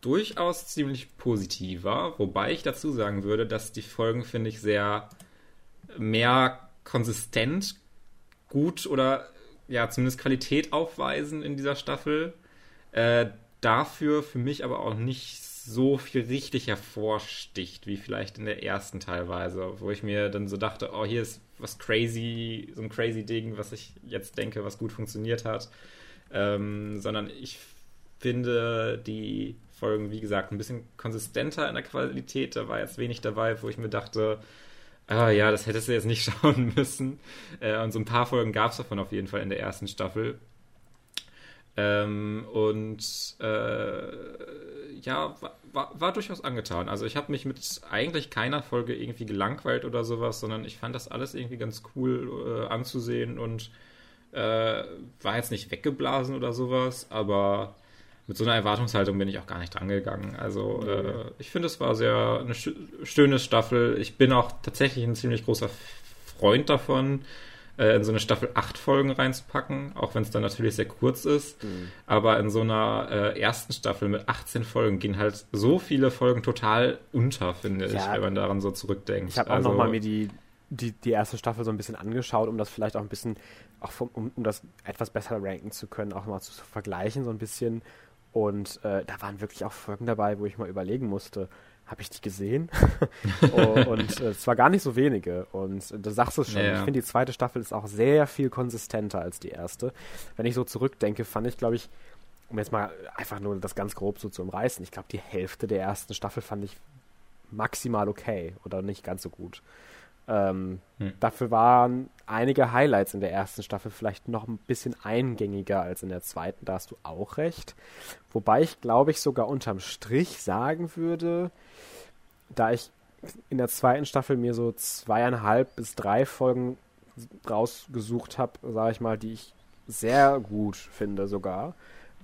durchaus ziemlich positiver, wobei ich dazu sagen würde, dass die Folgen, finde ich, sehr mehr konsistent gut oder ja, zumindest Qualität aufweisen in dieser Staffel. Äh, dafür für mich aber auch nicht so viel richtig hervorsticht, wie vielleicht in der ersten teilweise, wo ich mir dann so dachte, oh, hier ist was crazy, so ein crazy Ding, was ich jetzt denke, was gut funktioniert hat. Ähm, sondern ich finde die Folgen, wie gesagt, ein bisschen konsistenter in der Qualität. Da war jetzt wenig dabei, wo ich mir dachte, ah ja, das hättest du jetzt nicht schauen müssen. Äh, und so ein paar Folgen gab es davon auf jeden Fall in der ersten Staffel. Ähm, und äh, ja, war, war, durchaus angetan. Also ich habe mich mit eigentlich keiner Folge irgendwie gelangweilt oder sowas, sondern ich fand das alles irgendwie ganz cool äh, anzusehen und äh, war jetzt nicht weggeblasen oder sowas, aber mit so einer Erwartungshaltung bin ich auch gar nicht drangegangen. Also äh, ich finde, es war sehr eine sch schöne Staffel. Ich bin auch tatsächlich ein ziemlich großer Freund davon, äh, in so eine Staffel acht Folgen reinzupacken, auch wenn es dann natürlich sehr kurz ist. Mhm. Aber in so einer äh, ersten Staffel mit 18 Folgen gehen halt so viele Folgen total unter, finde ja. ich, wenn man daran so zurückdenkt. Ich habe auch also, nochmal mir die, die, die erste Staffel so ein bisschen angeschaut, um das vielleicht auch ein bisschen, auch vom, um, um das etwas besser ranken zu können, auch mal zu, zu vergleichen, so ein bisschen. Und äh, da waren wirklich auch Folgen dabei, wo ich mal überlegen musste, habe ich die gesehen? oh, und äh, es war gar nicht so wenige. Und äh, du sagst es schon, ja, ja. ich finde, die zweite Staffel ist auch sehr viel konsistenter als die erste. Wenn ich so zurückdenke, fand ich, glaube ich, um jetzt mal einfach nur das ganz grob so zu umreißen, ich glaube, die Hälfte der ersten Staffel fand ich maximal okay oder nicht ganz so gut. Ähm, hm. Dafür waren einige Highlights in der ersten Staffel vielleicht noch ein bisschen eingängiger als in der zweiten, da hast du auch recht. Wobei ich, glaube ich, sogar unterm Strich sagen würde, da ich in der zweiten Staffel mir so zweieinhalb bis drei Folgen rausgesucht habe, sage ich mal, die ich sehr gut finde sogar,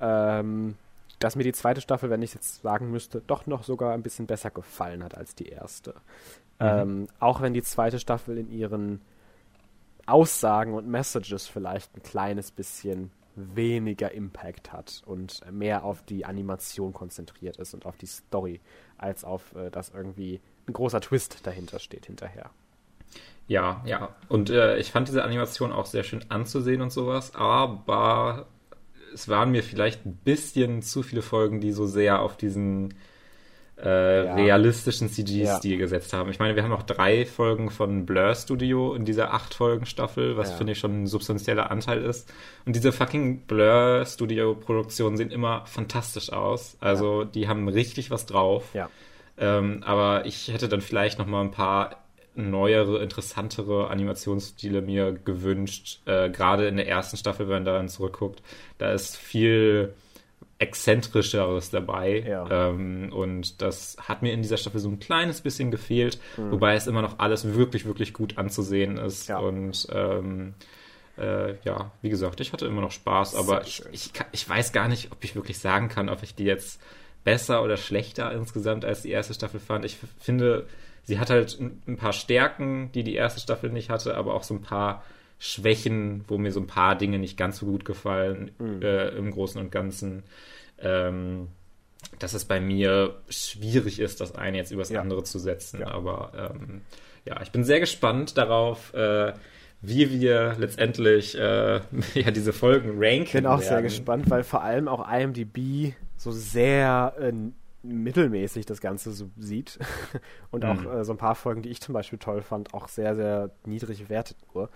ähm, dass mir die zweite Staffel, wenn ich jetzt sagen müsste, doch noch sogar ein bisschen besser gefallen hat als die erste. Ähm, auch wenn die zweite Staffel in ihren Aussagen und Messages vielleicht ein kleines bisschen weniger Impact hat und mehr auf die Animation konzentriert ist und auf die Story, als auf äh, dass irgendwie ein großer Twist dahinter steht hinterher. Ja, ja. Und äh, ich fand diese Animation auch sehr schön anzusehen und sowas, aber es waren mir vielleicht ein bisschen zu viele Folgen, die so sehr auf diesen äh, ja. realistischen CG-Stil ja. gesetzt haben. Ich meine, wir haben noch drei Folgen von Blur Studio in dieser acht Folgen Staffel, was ja. finde ich schon ein substanzieller Anteil ist. Und diese fucking Blur Studio Produktionen sehen immer fantastisch aus. Also die haben richtig was drauf. Ähm, aber ich hätte dann vielleicht noch mal ein paar neuere, interessantere Animationsstile mir gewünscht. Äh, Gerade in der ersten Staffel, wenn man daran zurückguckt, da ist viel exzentrischeres dabei. Ja. Ähm, und das hat mir in dieser Staffel so ein kleines bisschen gefehlt, mhm. wobei es immer noch alles wirklich, wirklich gut anzusehen ist. Ja. Und ähm, äh, ja, wie gesagt, ich hatte immer noch Spaß, aber ich, ich, ich, weiß gar nicht, ob ich wirklich sagen kann, ob ich die jetzt besser oder schlechter insgesamt als die erste Staffel fand. Ich finde, sie hat halt ein paar Stärken, die die erste Staffel nicht hatte, aber auch so ein paar Schwächen, wo mir so ein paar Dinge nicht ganz so gut gefallen mhm. äh, im Großen und Ganzen. Ähm, dass es bei mir schwierig ist, das eine jetzt übers ja. andere zu setzen. Ja. Aber ähm, ja, ich bin sehr gespannt darauf, äh, wie wir letztendlich äh, ja, diese Folgen ranken. Ich bin auch werden. sehr gespannt, weil vor allem auch IMDb so sehr äh, mittelmäßig das Ganze so sieht. Und auch mhm. äh, so ein paar Folgen, die ich zum Beispiel toll fand, auch sehr, sehr niedrig bewertet nur.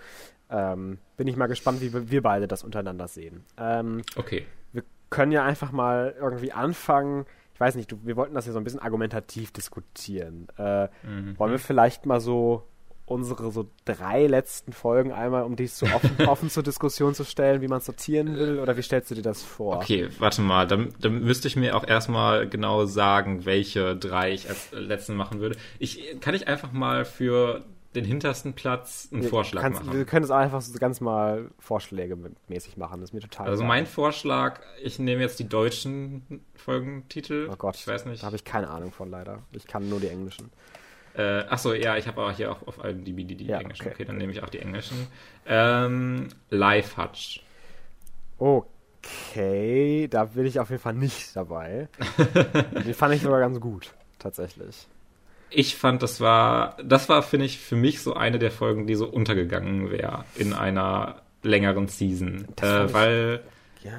Ähm, bin ich mal gespannt, wie wir, wir beide das untereinander sehen. Ähm, okay. Wir können ja einfach mal irgendwie anfangen. Ich weiß nicht, du, wir wollten das ja so ein bisschen argumentativ diskutieren. Äh, mhm. Wollen wir vielleicht mal so unsere so drei letzten Folgen einmal, um dies so offen, offen zur Diskussion zu stellen, wie man sortieren will? Oder wie stellst du dir das vor? Okay, warte mal, dann, dann müsste ich mir auch erstmal genau sagen, welche drei ich als letzten machen würde. Ich kann ich einfach mal für den hintersten Platz einen wir Vorschlag kannst, machen. Wir können es einfach so ganz mal Vorschläge mäßig machen. Das ist mir total. Also mein Vorschlag, ich nehme jetzt die deutschen Folgentitel. Oh Gott, ich weiß nicht. Da habe ich keine Ahnung von leider. Ich kann nur die englischen. Äh, achso, ja, ich habe auch hier auch auf IMDb die, die ja, englischen. Okay. okay. dann nehme ich auch die englischen. Ähm, Live Hutch. Okay, da bin ich auf jeden Fall nicht dabei. Den fand ich sogar ganz gut, tatsächlich. Ich fand, das war, das war, finde ich, für mich so eine der Folgen, die so untergegangen wäre in einer längeren Season. Äh, weil, ja,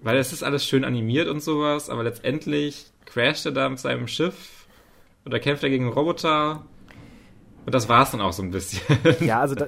weil es ist alles schön animiert und sowas, aber letztendlich crasht er da mit seinem Schiff und da kämpft er gegen Roboter. Und das war es dann auch so ein bisschen. Ja, also da,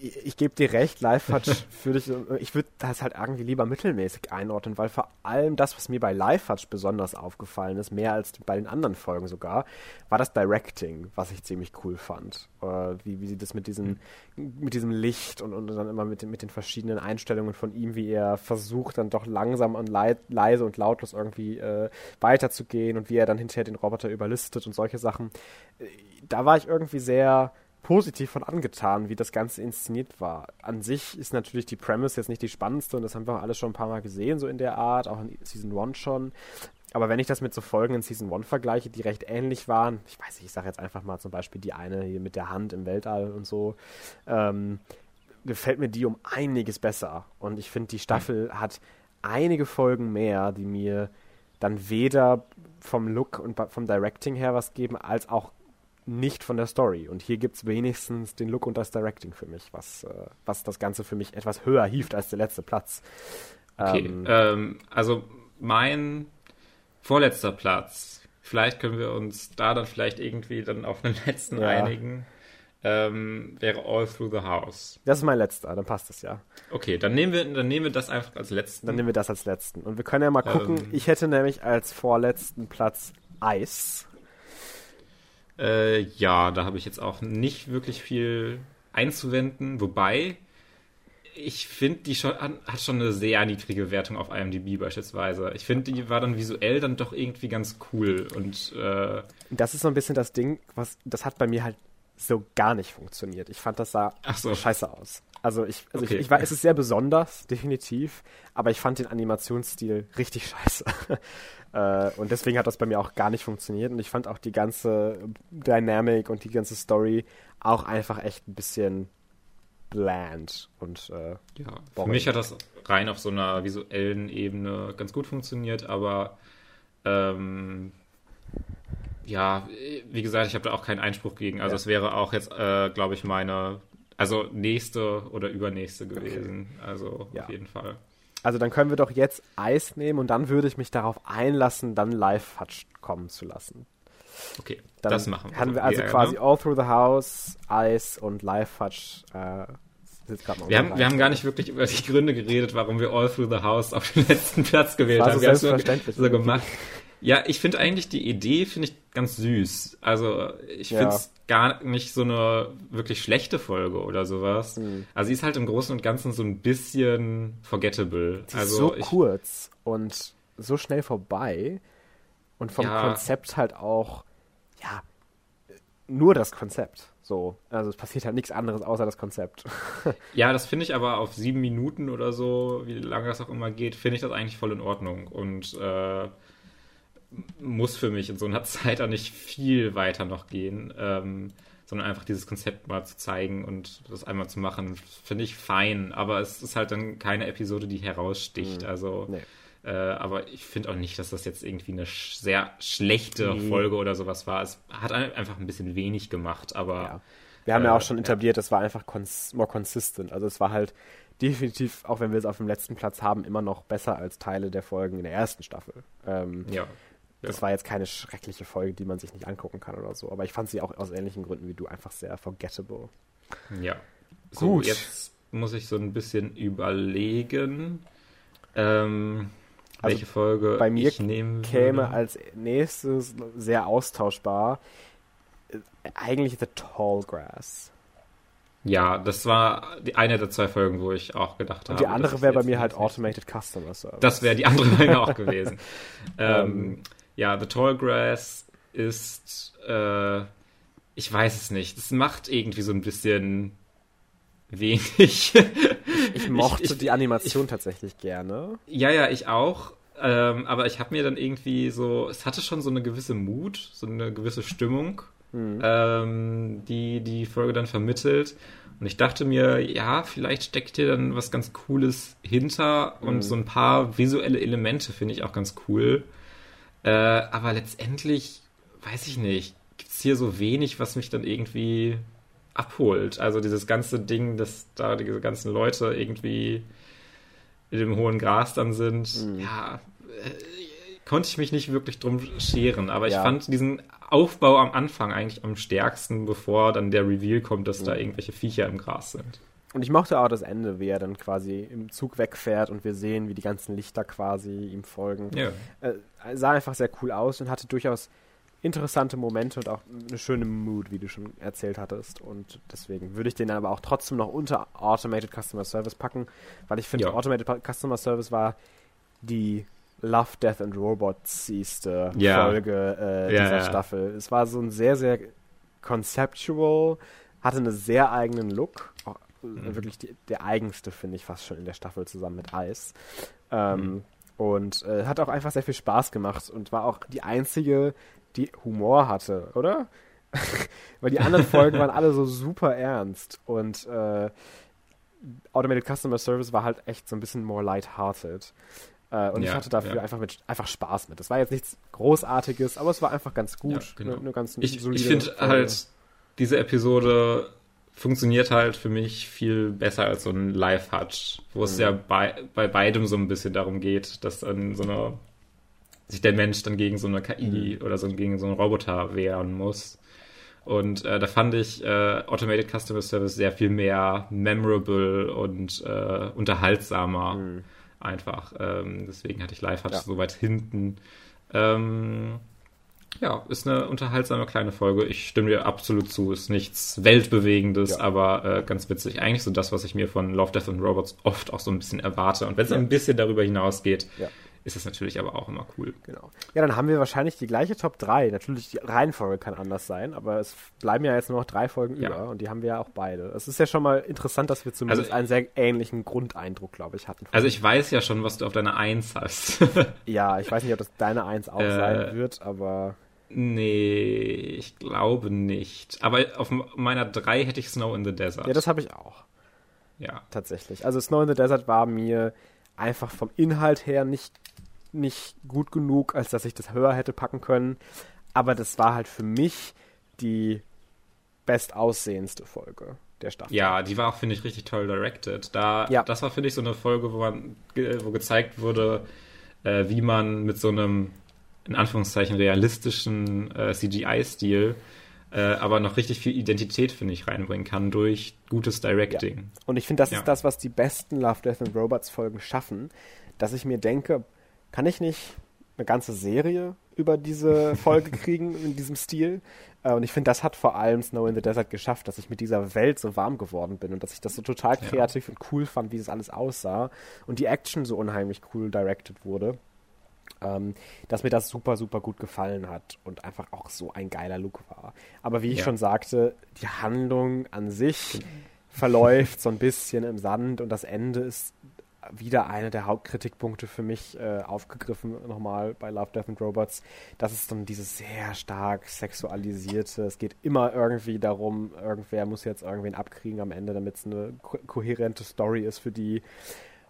ich gebe dir recht, Live hat für dich, ich würde das halt irgendwie lieber mittelmäßig einordnen, weil vor allem das, was mir bei Live Hutch besonders aufgefallen ist, mehr als bei den anderen Folgen sogar, war das Directing, was ich ziemlich cool fand. Äh, wie, wie sie das mit diesem, mit diesem Licht und, und dann immer mit, mit den verschiedenen Einstellungen von ihm, wie er versucht, dann doch langsam und leise und lautlos irgendwie äh, weiterzugehen und wie er dann hinterher den Roboter überlistet und solche Sachen. Äh, da war ich irgendwie sehr positiv von angetan, wie das Ganze inszeniert war. An sich ist natürlich die Premise jetzt nicht die spannendste und das haben wir alles schon ein paar Mal gesehen, so in der Art, auch in Season 1 schon. Aber wenn ich das mit so Folgen in Season 1 vergleiche, die recht ähnlich waren, ich weiß nicht, ich sage jetzt einfach mal zum Beispiel die eine hier mit der Hand im Weltall und so, ähm, gefällt mir die um einiges besser. Und ich finde, die Staffel hat einige Folgen mehr, die mir dann weder vom Look und vom Directing her was geben, als auch nicht von der Story. Und hier gibt es wenigstens den Look und das Directing für mich, was, äh, was das Ganze für mich etwas höher hieft als der letzte Platz. Okay, ähm, ähm, also mein vorletzter Platz, vielleicht können wir uns da dann vielleicht irgendwie dann auf den letzten ja. einigen, ähm, wäre All Through the House. Das ist mein letzter, dann passt das ja. Okay, dann nehmen wir, dann nehmen wir das einfach als letzten. Dann nehmen wir das als letzten. Und wir können ja mal gucken, ähm, ich hätte nämlich als vorletzten Platz Ice. Äh, ja, da habe ich jetzt auch nicht wirklich viel einzuwenden, wobei ich finde, die schon, hat schon eine sehr niedrige Wertung auf IMDb beispielsweise. Ich finde, die war dann visuell dann doch irgendwie ganz cool und äh, das ist so ein bisschen das Ding, was das hat bei mir halt so gar nicht funktioniert. Ich fand, das sah so. scheiße aus. Also ich, also okay. ich, ich war, es ist sehr besonders, definitiv, aber ich fand den Animationsstil richtig scheiße. Äh, und deswegen hat das bei mir auch gar nicht funktioniert. Und ich fand auch die ganze Dynamic und die ganze Story auch einfach echt ein bisschen bland und äh, ja. Für mich hat das rein auf so einer visuellen Ebene ganz gut funktioniert, aber ähm, ja, wie gesagt, ich habe da auch keinen Einspruch gegen. Also ja. es wäre auch jetzt, äh, glaube ich, meine, also nächste oder übernächste gewesen. Okay. Also ja. auf jeden Fall. Also dann können wir doch jetzt Eis nehmen und dann würde ich mich darauf einlassen, dann Live-Fatsch kommen zu lassen. Okay, dann das machen wir. Haben wir also quasi All Through the House, Eis und Live-Fatsch äh, wir haben, wir haben gar nicht wirklich über die Gründe geredet, warum wir All Through the House auf den letzten Platz gewählt haben. Wir haben es so gemacht. Ja, ich finde eigentlich die Idee finde ich ganz süß. Also ich finde es gar nicht so eine wirklich schlechte Folge oder sowas. Mhm. Also sie ist halt im Großen und Ganzen so ein bisschen forgettable. Sie also ist so ich, kurz und so schnell vorbei und vom ja, Konzept halt auch, ja, nur das Konzept. So, also es passiert halt nichts anderes außer das Konzept. ja, das finde ich aber auf sieben Minuten oder so, wie lange das auch immer geht, finde ich das eigentlich voll in Ordnung. Und äh, muss für mich in so einer Zeit auch nicht viel weiter noch gehen, ähm, sondern einfach dieses Konzept mal zu zeigen und das einmal zu machen, finde ich fein. Aber es ist halt dann keine Episode, die heraussticht. Mhm. Also, nee. äh, aber ich finde auch nicht, dass das jetzt irgendwie eine sch sehr schlechte nee. Folge oder sowas war. Es hat einfach ein bisschen wenig gemacht, aber. Ja. Wir haben äh, ja auch schon etabliert, es war einfach cons more consistent. Also es war halt definitiv, auch wenn wir es auf dem letzten Platz haben, immer noch besser als Teile der Folgen in der ersten Staffel. Ähm, ja. Das ja. war jetzt keine schreckliche Folge, die man sich nicht angucken kann oder so. Aber ich fand sie auch aus ähnlichen Gründen wie du einfach sehr forgettable. Ja. So, Gut. jetzt muss ich so ein bisschen überlegen, ähm, also welche Folge bei mir ich nehmen käme würde. als nächstes sehr austauschbar äh, eigentlich The Tall Grass. Ja, das war die, eine der zwei Folgen, wo ich auch gedacht habe. Und die andere wäre bei mir halt Automated Customer Service. Das wäre die andere bei mir auch gewesen. ähm, ähm ja, The Tall Grass ist, äh, ich weiß es nicht. Es macht irgendwie so ein bisschen wenig. ich mochte ich, ich, die Animation ich, tatsächlich gerne. Ja, ja, ich auch. Ähm, aber ich habe mir dann irgendwie so, es hatte schon so eine gewisse Mut, so eine gewisse Stimmung. mhm. ähm, die die Folge dann vermittelt. Und ich dachte mir, ja, vielleicht steckt hier dann was ganz Cooles hinter mhm. und so ein paar visuelle Elemente finde ich auch ganz cool. Äh, aber letztendlich, weiß ich nicht, gibt es hier so wenig, was mich dann irgendwie abholt. Also dieses ganze Ding, dass da diese ganzen Leute irgendwie in dem hohen Gras dann sind, mhm. ja, äh, konnte ich mich nicht wirklich drum scheren. Aber ich ja. fand diesen Aufbau am Anfang eigentlich am stärksten, bevor dann der Reveal kommt, dass mhm. da irgendwelche Viecher im Gras sind. Und ich mochte auch das Ende, wie er dann quasi im Zug wegfährt und wir sehen, wie die ganzen Lichter quasi ihm folgen. Ja. Äh, sah einfach sehr cool aus und hatte durchaus interessante Momente und auch eine schöne Mood, wie du schon erzählt hattest. Und deswegen würde ich den aber auch trotzdem noch unter Automated Customer Service packen, weil ich finde, ja. Automated Customer Service war die Love, Death and Robots siehste ja. Folge äh, ja, dieser. Staffel. Es war so ein sehr, sehr conceptual, hatte einen sehr eigenen Look. Mhm. Wirklich die, der eigenste, finde ich, fast schon in der Staffel zusammen mit Ice. Ähm, mhm. Und äh, hat auch einfach sehr viel Spaß gemacht und war auch die einzige, die Humor hatte, oder? Weil die anderen Folgen waren alle so super ernst und äh, Automated Customer Service war halt echt so ein bisschen more lighthearted. Äh, und ja, ich hatte dafür ja. einfach, mit, einfach Spaß mit. Das war jetzt nichts Großartiges, aber es war einfach ganz gut. Ja, genau. eine, eine ganz ich ich finde halt, diese Episode funktioniert halt für mich viel besser als so ein Live-Hutch, wo mhm. es ja bei, bei beidem so ein bisschen darum geht, dass dann so eine, sich der Mensch dann gegen so eine KI mhm. oder so gegen so einen Roboter wehren muss. Und äh, da fand ich äh, Automated Customer Service sehr viel mehr memorable und äh, unterhaltsamer. Mhm einfach. Ähm, deswegen hatte ich live hatte ja. so weit hinten. Ähm, ja, ist eine unterhaltsame kleine Folge. Ich stimme dir absolut zu. Ist nichts Weltbewegendes, ja. aber äh, ganz witzig. Eigentlich so das, was ich mir von Love, Death and Robots oft auch so ein bisschen erwarte. Und wenn es ja. ein bisschen darüber hinausgeht, ja ist es natürlich aber auch immer cool. Genau. Ja, dann haben wir wahrscheinlich die gleiche Top 3. Natürlich, die Reihenfolge kann anders sein, aber es bleiben ja jetzt nur noch drei Folgen ja. über und die haben wir ja auch beide. Es ist ja schon mal interessant, dass wir zumindest also, einen sehr ähnlichen Grundeindruck, glaube ich, hatten. Also ich weiß ja schon, was du auf deiner 1 hast. ja, ich weiß nicht, ob das deine 1 auch äh, sein wird, aber... Nee, ich glaube nicht. Aber auf meiner 3 hätte ich Snow in the Desert. Ja, das habe ich auch. Ja. Tatsächlich. Also Snow in the Desert war mir einfach vom Inhalt her nicht nicht gut genug, als dass ich das höher hätte packen können. Aber das war halt für mich die bestaussehendste Folge der Staffel. Ja, die war auch, finde ich, richtig toll directed. Da, ja. Das war, finde ich, so eine Folge, wo man, wo gezeigt wurde, äh, wie man mit so einem, in Anführungszeichen, realistischen äh, CGI-Stil äh, aber noch richtig viel Identität, finde ich, reinbringen kann durch gutes Directing. Ja. Und ich finde, das ja. ist das, was die besten Love, Death and Robots Folgen schaffen, dass ich mir denke, kann ich nicht eine ganze Serie über diese Folge kriegen in diesem Stil? Äh, und ich finde, das hat vor allem Snow in the Desert geschafft, dass ich mit dieser Welt so warm geworden bin und dass ich das so total kreativ ja. und cool fand, wie das alles aussah und die Action so unheimlich cool directed wurde. Ähm, dass mir das super, super gut gefallen hat und einfach auch so ein geiler Look war. Aber wie ich ja. schon sagte, die Handlung an sich genau. verläuft so ein bisschen im Sand und das Ende ist wieder einer der Hauptkritikpunkte für mich äh, aufgegriffen, nochmal bei Love, Death and Robots. Das ist dann dieses sehr stark sexualisierte. Es geht immer irgendwie darum, irgendwer muss jetzt irgendwen abkriegen am Ende, damit es eine ko kohärente Story ist für die.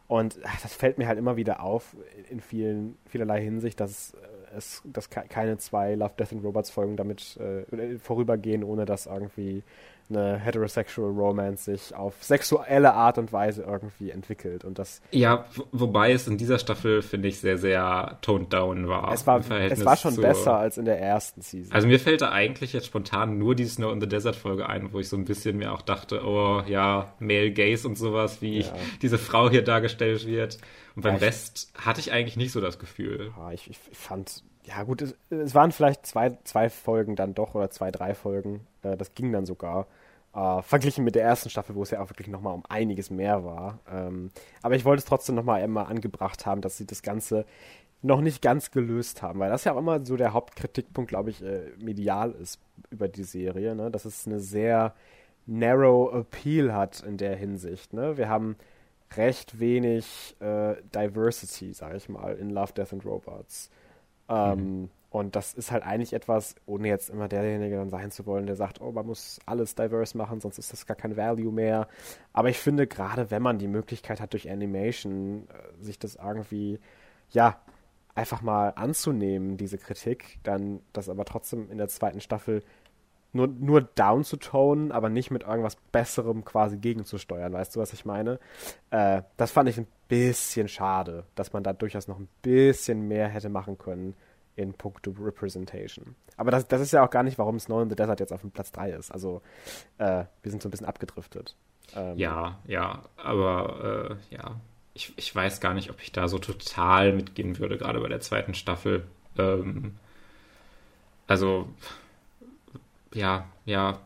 Und ach, das fällt mir halt immer wieder auf, in vielen, vielerlei Hinsicht, dass äh, es dass keine zwei Love, Death and Robots Folgen damit äh, vorübergehen, ohne dass irgendwie eine heterosexual Romance sich auf sexuelle Art und Weise irgendwie entwickelt. Und das ja wobei es in dieser Staffel finde ich sehr sehr toned down war es war es war schon zu, besser als in der ersten Season. Also mir fällt da eigentlich jetzt spontan nur die Snow in the Desert Folge ein wo ich so ein bisschen mir auch dachte oh ja Male Gaze und sowas wie ja. diese Frau hier dargestellt wird. Und beim ja, Rest hatte ich eigentlich nicht so das Gefühl. Ja, ich, ich, fand ja gut es, es waren vielleicht zwei zwei Folgen dann doch oder zwei drei Folgen. Äh, das ging dann sogar Uh, verglichen mit der ersten Staffel, wo es ja auch wirklich nochmal um einiges mehr war. Ähm, aber ich wollte es trotzdem nochmal immer angebracht haben, dass sie das Ganze noch nicht ganz gelöst haben, weil das ja auch immer so der Hauptkritikpunkt, glaube ich, äh, medial ist über die Serie, ne? dass es eine sehr narrow Appeal hat in der Hinsicht. Ne? Wir haben recht wenig äh, Diversity, sage ich mal, in Love, Death and Robots. Ähm, mhm. Und das ist halt eigentlich etwas, ohne jetzt immer derjenige dann sein zu wollen, der sagt, oh, man muss alles diverse machen, sonst ist das gar kein Value mehr. Aber ich finde, gerade wenn man die Möglichkeit hat, durch Animation äh, sich das irgendwie, ja, einfach mal anzunehmen, diese Kritik, dann das aber trotzdem in der zweiten Staffel nur, nur down zu tonen, aber nicht mit irgendwas Besserem quasi gegenzusteuern. Weißt du, was ich meine? Äh, das fand ich ein bisschen schade, dass man da durchaus noch ein bisschen mehr hätte machen können in puncto Representation. Aber das, das ist ja auch gar nicht, warum Snow in the Desert jetzt auf dem Platz 3 ist. Also äh, wir sind so ein bisschen abgedriftet. Ähm, ja, ja, aber äh, ja, ich, ich weiß gar nicht, ob ich da so total mitgehen würde, gerade bei der zweiten Staffel. Ähm, also, ja, ja.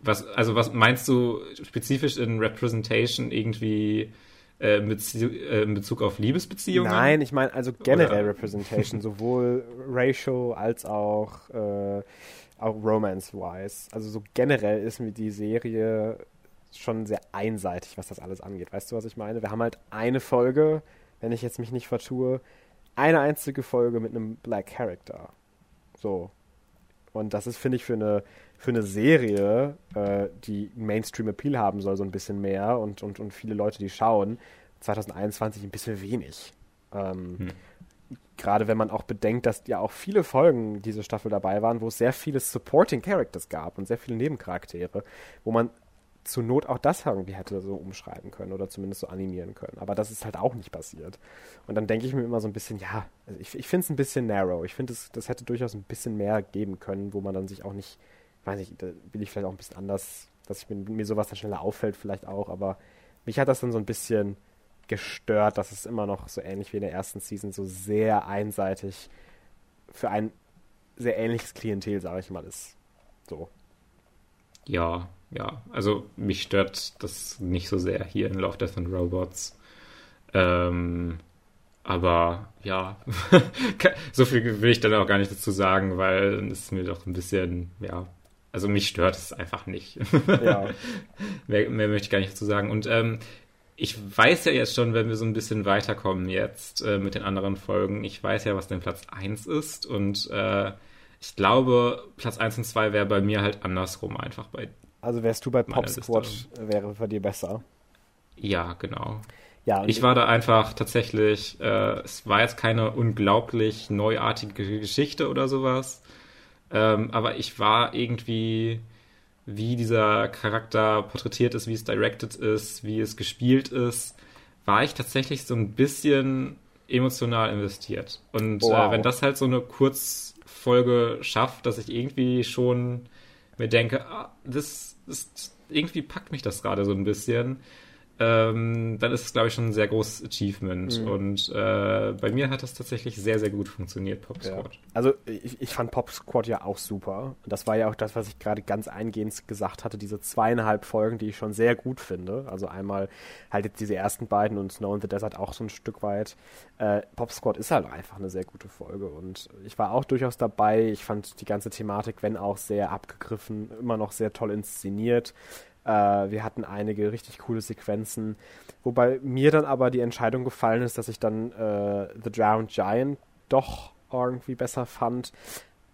Was, also was meinst du spezifisch in Representation irgendwie äh, in, Bezie äh, in Bezug auf Liebesbeziehungen? Nein, ich meine also generell Oder? Representation, sowohl racial als auch, äh, auch romance-wise. Also so generell ist mir die Serie schon sehr einseitig, was das alles angeht. Weißt du, was ich meine? Wir haben halt eine Folge, wenn ich jetzt mich nicht vertue, eine einzige Folge mit einem Black Character. So. Und das ist, finde ich, für eine, für eine Serie, äh, die Mainstream-Appeal haben soll, so ein bisschen mehr und, und, und viele Leute, die schauen, 2021 ein bisschen wenig. Ähm, hm. Gerade wenn man auch bedenkt, dass ja auch viele Folgen diese Staffel dabei waren, wo es sehr viele Supporting Characters gab und sehr viele Nebencharaktere, wo man zur Not auch das irgendwie hätte so umschreiben können oder zumindest so animieren können. Aber das ist halt auch nicht passiert. Und dann denke ich mir immer so ein bisschen, ja, also ich, ich finde es ein bisschen narrow. Ich finde, das, das hätte durchaus ein bisschen mehr geben können, wo man dann sich auch nicht, weiß ich, da will ich vielleicht auch ein bisschen anders, dass ich mir, mir sowas dann schneller auffällt, vielleicht auch. Aber mich hat das dann so ein bisschen gestört, dass es immer noch so ähnlich wie in der ersten Season so sehr einseitig für ein sehr ähnliches Klientel, sage ich mal, ist. So. Ja, ja, also mich stört das nicht so sehr hier in Love, Death and Robots. Ähm, aber ja, so viel will ich dann auch gar nicht dazu sagen, weil es mir doch ein bisschen, ja, also mich stört es einfach nicht. Ja. mehr, mehr, möchte ich gar nicht dazu sagen. Und ähm, ich weiß ja jetzt schon, wenn wir so ein bisschen weiterkommen jetzt äh, mit den anderen Folgen, ich weiß ja, was denn Platz 1 ist und äh, ich glaube, Platz 1 und 2 wäre bei mir halt andersrum einfach bei also wärst du bei Pop Squad, wäre für dir besser. Ja, genau. Ja, ich war da einfach tatsächlich, äh, es war jetzt keine unglaublich neuartige Geschichte oder sowas, ähm, aber ich war irgendwie, wie dieser Charakter porträtiert ist, wie es directed ist, wie es gespielt ist, war ich tatsächlich so ein bisschen emotional investiert. Und äh, wow. äh, wenn das halt so eine Kurzfolge schafft, dass ich irgendwie schon mir denke, ah, das ist, irgendwie packt mich das gerade so ein bisschen. Ähm, dann ist es, glaube ich, schon ein sehr großes Achievement. Mhm. Und äh, bei mir hat das tatsächlich sehr, sehr gut funktioniert, Pop Squad. Ja. Also ich, ich, fand Pop Squad ja auch super. Das war ja auch das, was ich gerade ganz eingehend gesagt hatte, diese zweieinhalb Folgen, die ich schon sehr gut finde. Also einmal halt jetzt diese ersten beiden und Snow in the Desert auch so ein Stück weit. Äh, Pop Squad ist halt einfach eine sehr gute Folge. Und ich war auch durchaus dabei. Ich fand die ganze Thematik, wenn auch sehr abgegriffen, immer noch sehr toll inszeniert. Äh, wir hatten einige richtig coole Sequenzen, wobei mir dann aber die Entscheidung gefallen ist, dass ich dann äh, The Drowned Giant doch irgendwie besser fand,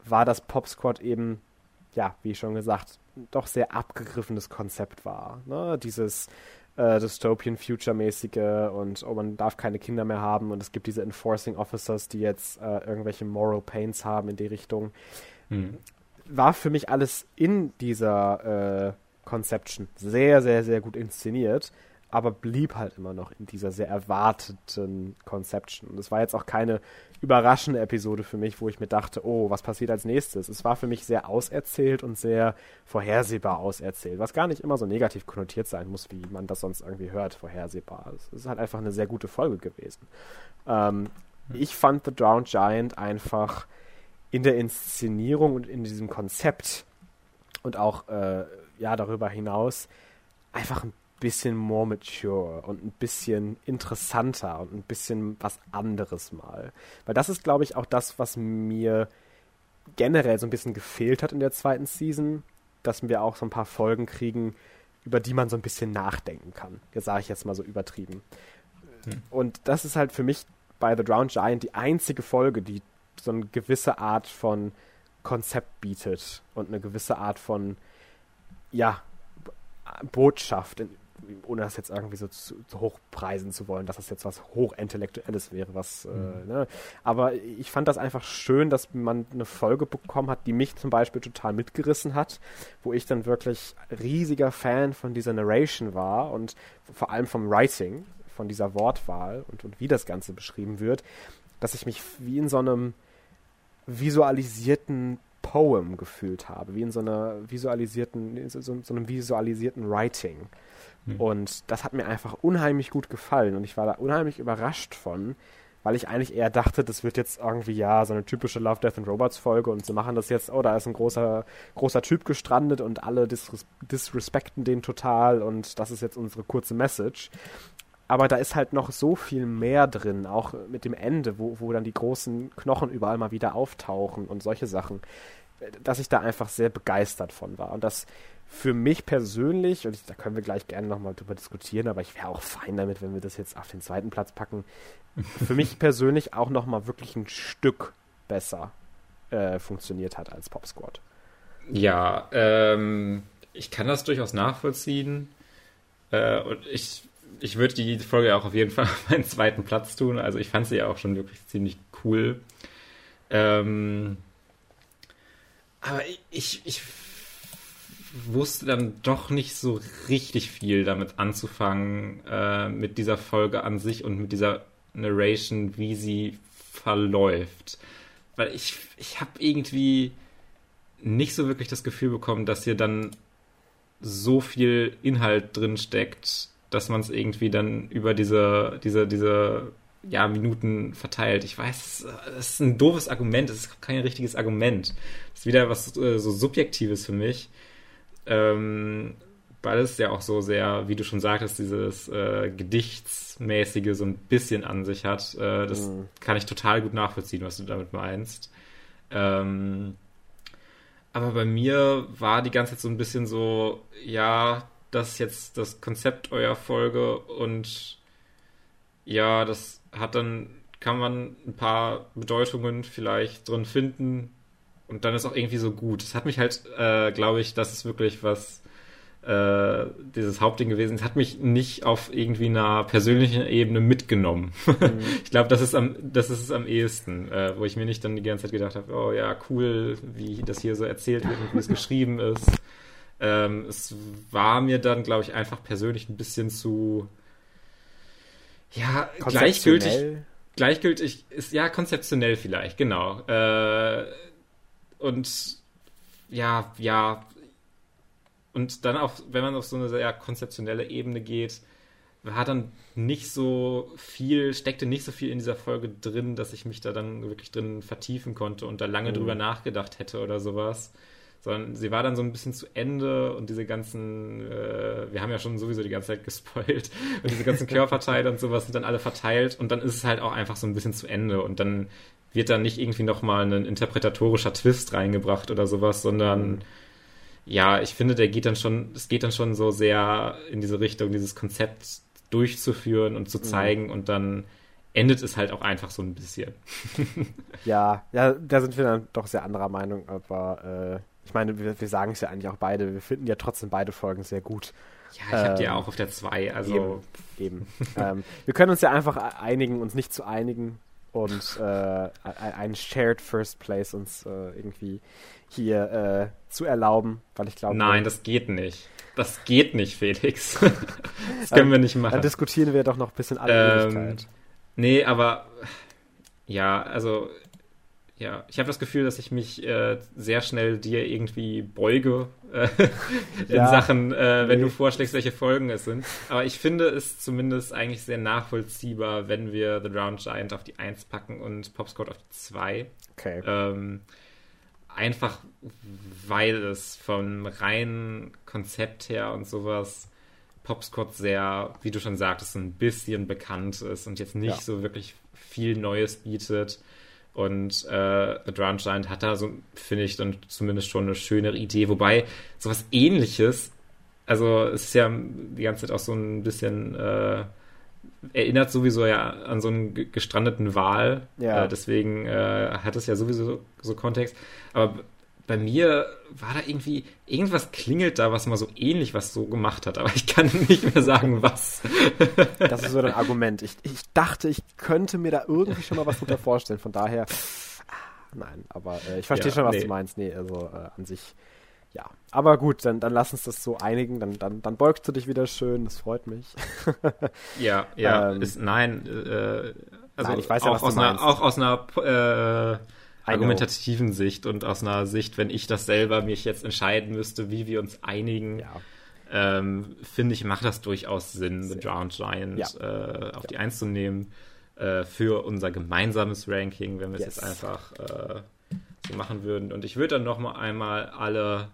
war das Pop Squad eben, ja, wie schon gesagt, doch sehr abgegriffenes Konzept war. Ne? Dieses äh, Dystopian Future-mäßige und oh, man darf keine Kinder mehr haben und es gibt diese Enforcing Officers, die jetzt äh, irgendwelche Moral Pains haben in die Richtung. Mhm. War für mich alles in dieser äh, Conception sehr, sehr, sehr gut inszeniert, aber blieb halt immer noch in dieser sehr erwarteten Conception. Und es war jetzt auch keine überraschende Episode für mich, wo ich mir dachte, oh, was passiert als nächstes? Es war für mich sehr auserzählt und sehr vorhersehbar auserzählt, was gar nicht immer so negativ konnotiert sein muss, wie man das sonst irgendwie hört, vorhersehbar. Es ist halt einfach eine sehr gute Folge gewesen. Ähm, ich fand The Drowned Giant einfach in der Inszenierung und in diesem Konzept und auch äh, ja, darüber hinaus einfach ein bisschen more mature und ein bisschen interessanter und ein bisschen was anderes mal. Weil das ist, glaube ich, auch das, was mir generell so ein bisschen gefehlt hat in der zweiten Season, dass wir auch so ein paar Folgen kriegen, über die man so ein bisschen nachdenken kann. Das sage ich jetzt mal so übertrieben. Hm. Und das ist halt für mich bei The Drowned Giant die einzige Folge, die so eine gewisse Art von Konzept bietet und eine gewisse Art von, ja, Botschaft, ohne das jetzt irgendwie so zu, zu hochpreisen zu wollen, dass das jetzt was Hochintellektuelles wäre, was, äh, mhm. äh, ne? Aber ich fand das einfach schön, dass man eine Folge bekommen hat, die mich zum Beispiel total mitgerissen hat, wo ich dann wirklich riesiger Fan von dieser Narration war und vor allem vom Writing, von dieser Wortwahl und, und wie das Ganze beschrieben wird, dass ich mich wie in so einem visualisierten Poem gefühlt habe, wie in so einer visualisierten, so, so einem visualisierten Writing. Mhm. Und das hat mir einfach unheimlich gut gefallen und ich war da unheimlich überrascht von, weil ich eigentlich eher dachte, das wird jetzt irgendwie ja so eine typische Love, Death and Robots Folge und sie machen das jetzt, oh, da ist ein großer, großer Typ gestrandet und alle disres disrespekten den total und das ist jetzt unsere kurze Message. Aber da ist halt noch so viel mehr drin, auch mit dem Ende, wo, wo dann die großen Knochen überall mal wieder auftauchen und solche Sachen, dass ich da einfach sehr begeistert von war. Und das für mich persönlich, und ich, da können wir gleich gerne nochmal drüber diskutieren, aber ich wäre auch fein damit, wenn wir das jetzt auf den zweiten Platz packen, für mich persönlich auch nochmal wirklich ein Stück besser äh, funktioniert hat als Pop Squad. Ja, ähm, ich kann das durchaus nachvollziehen. Äh, und ich, ich würde die Folge auch auf jeden Fall auf meinen zweiten Platz tun. Also ich fand sie ja auch schon wirklich ziemlich cool. Ähm, aber ich, ich wusste dann doch nicht so richtig viel damit anzufangen, äh, mit dieser Folge an sich und mit dieser Narration, wie sie verläuft. Weil ich, ich habe irgendwie nicht so wirklich das Gefühl bekommen, dass hier dann so viel Inhalt drin steckt, dass man es irgendwie dann über diese, diese, diese ja, Minuten verteilt. Ich weiß, das ist ein doofes Argument, das ist kein richtiges Argument. Das ist wieder was äh, so Subjektives für mich ähm, weil es ja auch so sehr, wie du schon sagtest, dieses äh, Gedichtsmäßige so ein bisschen an sich hat. Äh, das mhm. kann ich total gut nachvollziehen, was du damit meinst. Ähm, aber bei mir war die ganze Zeit so ein bisschen so, ja, das ist jetzt das Konzept eurer Folge und ja, das hat dann, kann man ein paar Bedeutungen vielleicht drin finden, und dann ist auch irgendwie so gut. Es hat mich halt, äh, glaube ich, das ist wirklich was, äh, dieses Hauptding gewesen. Es hat mich nicht auf irgendwie einer persönlichen Ebene mitgenommen. Mhm. ich glaube, das ist am, das ist es am ehesten, äh, wo ich mir nicht dann die ganze Zeit gedacht habe, oh ja, cool, wie das hier so erzählt wird und wie es geschrieben ist. Ähm, es war mir dann, glaube ich, einfach persönlich ein bisschen zu, ja, gleichgültig. Gleichgültig ist, ja, konzeptionell vielleicht, genau. Äh, und ja, ja. Und dann auch, wenn man auf so eine sehr konzeptionelle Ebene geht, hat dann nicht so viel, steckte nicht so viel in dieser Folge drin, dass ich mich da dann wirklich drin vertiefen konnte und da lange mhm. drüber nachgedacht hätte oder sowas. Sondern sie war dann so ein bisschen zu Ende und diese ganzen, äh, wir haben ja schon sowieso die ganze Zeit gespoilt und diese ganzen Körperteile und sowas sind dann alle verteilt und dann ist es halt auch einfach so ein bisschen zu Ende und dann wird da nicht irgendwie nochmal ein interpretatorischer Twist reingebracht oder sowas, sondern ja, ich finde, der geht dann schon, es geht dann schon so sehr in diese Richtung, dieses Konzept durchzuführen und zu mhm. zeigen mhm. und dann endet es halt auch einfach so ein bisschen. ja, ja, da sind wir dann doch sehr anderer Meinung, aber äh, ich meine, wir, wir sagen es ja eigentlich auch beide, wir finden ja trotzdem beide Folgen sehr gut. Ja, ich ähm, habe die ja auch auf der 2, also. Eben. eben. ähm, wir können uns ja einfach einigen, uns nicht zu einigen und äh, einen Shared First Place uns äh, irgendwie hier äh, zu erlauben, weil ich glaube. Nein, das geht nicht. Das geht nicht, Felix. das können wir nicht machen. Dann diskutieren wir doch noch ein bisschen alle ähm, Nee, aber ja, also ja, ich habe das Gefühl, dass ich mich äh, sehr schnell dir irgendwie beuge äh, in ja, Sachen, äh, wenn nee. du vorschlägst, welche Folgen es sind. Aber ich finde es zumindest eigentlich sehr nachvollziehbar, wenn wir The Round Giant auf die 1 packen und Popscott auf die 2. Okay. Ähm, einfach weil es vom reinen Konzept her und sowas Popscott sehr, wie du schon sagtest, ein bisschen bekannt ist und jetzt nicht ja. so wirklich viel Neues bietet. Und äh, The Drowned Giant hat da so, finde ich, dann zumindest schon eine schönere Idee. Wobei sowas ähnliches, also es ist ja die ganze Zeit auch so ein bisschen äh, erinnert sowieso ja an so einen gestrandeten Wal. Ja. Äh, deswegen äh, hat es ja sowieso so Kontext. Aber bei mir war da irgendwie, irgendwas klingelt da, was mal so ähnlich was so gemacht hat, aber ich kann nicht mehr sagen, was. Das ist so ein Argument. Ich, ich dachte, ich könnte mir da irgendwie schon mal was drunter vorstellen. Von daher, ah, nein, aber äh, ich verstehe Ja, schon, was nee. du meinst. Nee, also äh, an sich, ja. Aber gut, dann, dann lass uns das so einigen. Dann, dann, dann beugst du dich wieder schön. Das freut mich. Ja, ja, Ähm, ist, nein, äh, also Nein, ich weiß ja, auch, was du aus einer, meinst. auch aus einer äh. Argumentativen Sicht und aus einer Sicht, wenn ich das selber mich jetzt entscheiden müsste, wie wir uns einigen, Ja. ähm, finde ich, macht das durchaus Sinn, The Drowned Giant Ja. äh, auf die Eins zu nehmen äh, für unser gemeinsames Ranking, wenn wir es Yes. jetzt einfach äh, so machen würden. Und ich würde dann noch mal einmal alle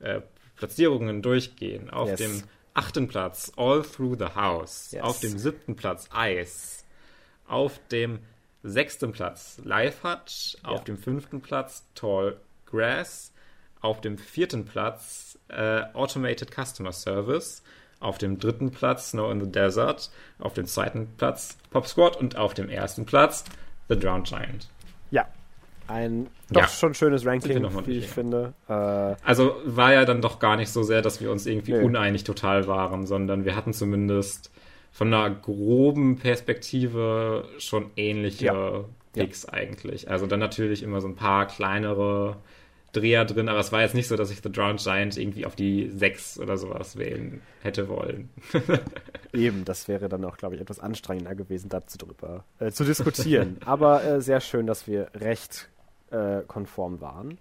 äh, Platzierungen durchgehen. Auf Yes. dem achten Platz All Through the House. Yes. Auf dem siebten Platz Ice. Auf dem sechsten Platz Life Hutch. Auf Ja. dem fünften Platz Tall Grass. Auf dem vierten Platz äh, Automated Customer Service. Auf dem dritten Platz Snow in the Desert. Auf dem zweiten Platz Pop Squad. Und auf dem ersten Platz The Drowned Giant. Ja. Ein doch Ja. schon schönes Ranking, wie ich ja. finde. Äh, Also war ja dann doch gar nicht so sehr, dass wir uns irgendwie Nö. uneinig total waren, sondern wir hatten zumindest von einer groben Perspektive schon ähnliche Ja. Picks eigentlich. Also dann natürlich immer so ein paar kleinere Dreher drin, aber es war jetzt nicht so, dass ich The Drowned Giant irgendwie auf die 6 oder sowas wählen hätte wollen. Eben, das wäre dann auch, glaube ich, etwas anstrengender gewesen, dazu drüber äh, zu diskutieren. Aber äh, sehr schön, dass wir recht äh, konform waren.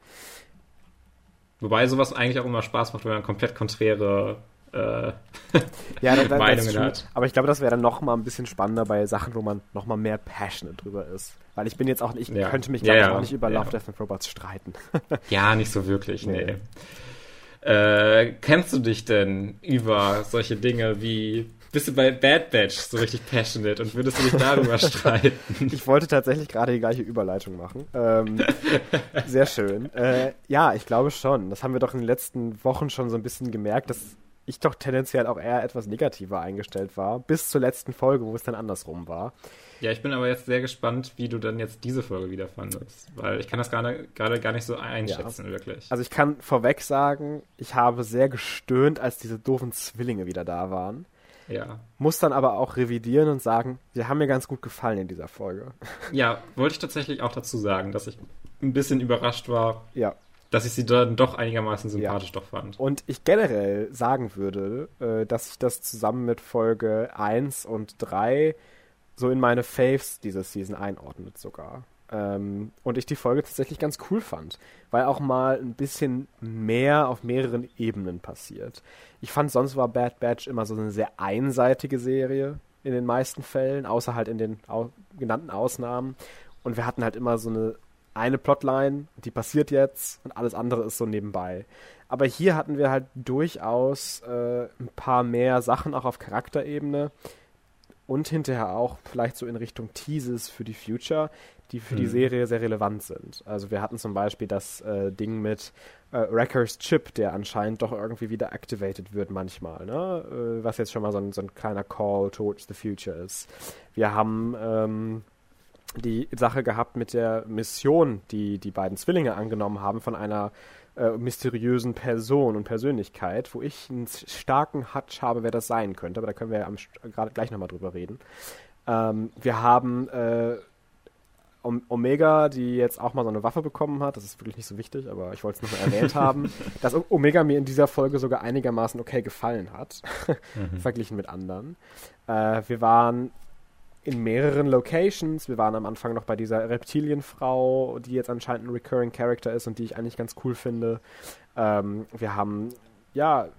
Wobei sowas eigentlich auch immer Spaß macht, wenn man komplett konträre äh, Ja, dann, dann, Meinungen true. hat. Aber ich glaube, das wäre dann noch mal ein bisschen spannender bei Sachen, wo man noch mal mehr passionate drüber ist. Weil ich bin jetzt auch, ich Ja. könnte mich, Ja, ich, ja. auch nicht über. Love, Death and Robots streiten. Ja, nicht so wirklich, Nee. nee. Äh, kennst du dich denn über solche Dinge wie, bist du bei Bad Batch so richtig passionate und würdest du dich darüber streiten? Ich wollte tatsächlich gerade die gleiche Überleitung machen. Ähm, sehr schön. Äh, ja, ich glaube schon. Das haben wir doch in den letzten Wochen schon so ein bisschen gemerkt, dass ich doch tendenziell auch eher etwas negativer eingestellt war, bis zur letzten Folge, wo es dann andersrum war. Ja, ich bin aber jetzt sehr gespannt, wie du dann jetzt diese Folge wieder fandest, weil ich kann das gerade gerade gar nicht so einschätzen, wirklich. Also ich kann vorweg sagen, ich habe sehr gestöhnt, als diese doofen Zwillinge wieder da waren. ja. Muss dann aber auch revidieren und sagen, sie haben mir ganz gut gefallen in dieser Folge. Ja, wollte ich tatsächlich auch dazu sagen, dass ich ein bisschen überrascht war, Ja. Dass ich sie dann doch einigermaßen sympathisch doch fand. Und ich generell sagen würde, äh, dass ich das zusammen mit Folge 1 und 3 so in meine Faves dieser Season einordnet sogar. Ähm, und ich die Folge tatsächlich ganz cool fand, weil auch mal ein bisschen mehr auf mehreren Ebenen passiert. Ich fand, sonst war Bad Batch immer so eine sehr einseitige Serie in den meisten Fällen, außer halt in den genannten Ausnahmen. Und wir hatten halt immer so eine eine Plotline, die passiert jetzt und alles andere ist so nebenbei. Aber hier hatten wir halt durchaus äh, ein paar mehr Sachen auch auf Charakterebene und hinterher auch vielleicht so in Richtung Teases für die Future, die für die Hm. Serie sehr relevant sind. Also wir hatten zum Beispiel das äh, Ding mit äh, Wreckers Chip, der anscheinend doch irgendwie wieder activated wird manchmal, ne? Äh, was jetzt schon mal so ein, so ein kleiner Call towards the future ist. Wir haben ähm, die Sache gehabt mit der Mission, die die beiden Zwillinge angenommen haben von einer äh, mysteriösen Person und Persönlichkeit, wo ich einen starken Hutch habe, wer das sein könnte, aber da können wir ja gerade gleich nochmal drüber reden. Ähm, wir haben äh, Om- Omega, die jetzt auch mal so eine Waffe bekommen hat, das ist wirklich nicht so wichtig, aber ich wollte es nochmal erwähnt haben, dass Omega mir in dieser Folge sogar einigermaßen okay gefallen hat, verglichen mit anderen. Äh, wir waren in mehreren Locations. Wir waren am Anfang noch bei dieser Reptilienfrau, die jetzt anscheinend ein Recurring Character ist und die ich eigentlich ganz cool finde. Ähm, wir haben, ja,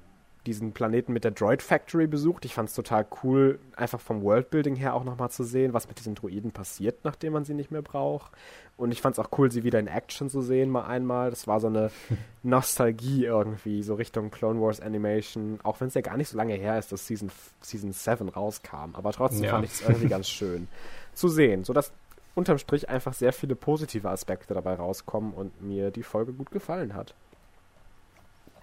diesen Planeten mit der Droid Factory besucht. Ich fand es total cool, einfach vom Worldbuilding her auch nochmal zu sehen, was mit diesen Droiden passiert, nachdem man sie nicht mehr braucht. Und ich fand es auch cool, sie wieder in Action zu sehen, mal einmal. Das war so eine Nostalgie irgendwie, so Richtung Clone Wars Animation, auch wenn es ja gar nicht so lange her ist, dass Season, Season 7 rauskam. Aber trotzdem Ja. fand ich es irgendwie ganz schön zu sehen, sodass unterm Strich einfach sehr viele positive Aspekte dabei rauskommen und mir die Folge gut gefallen hat.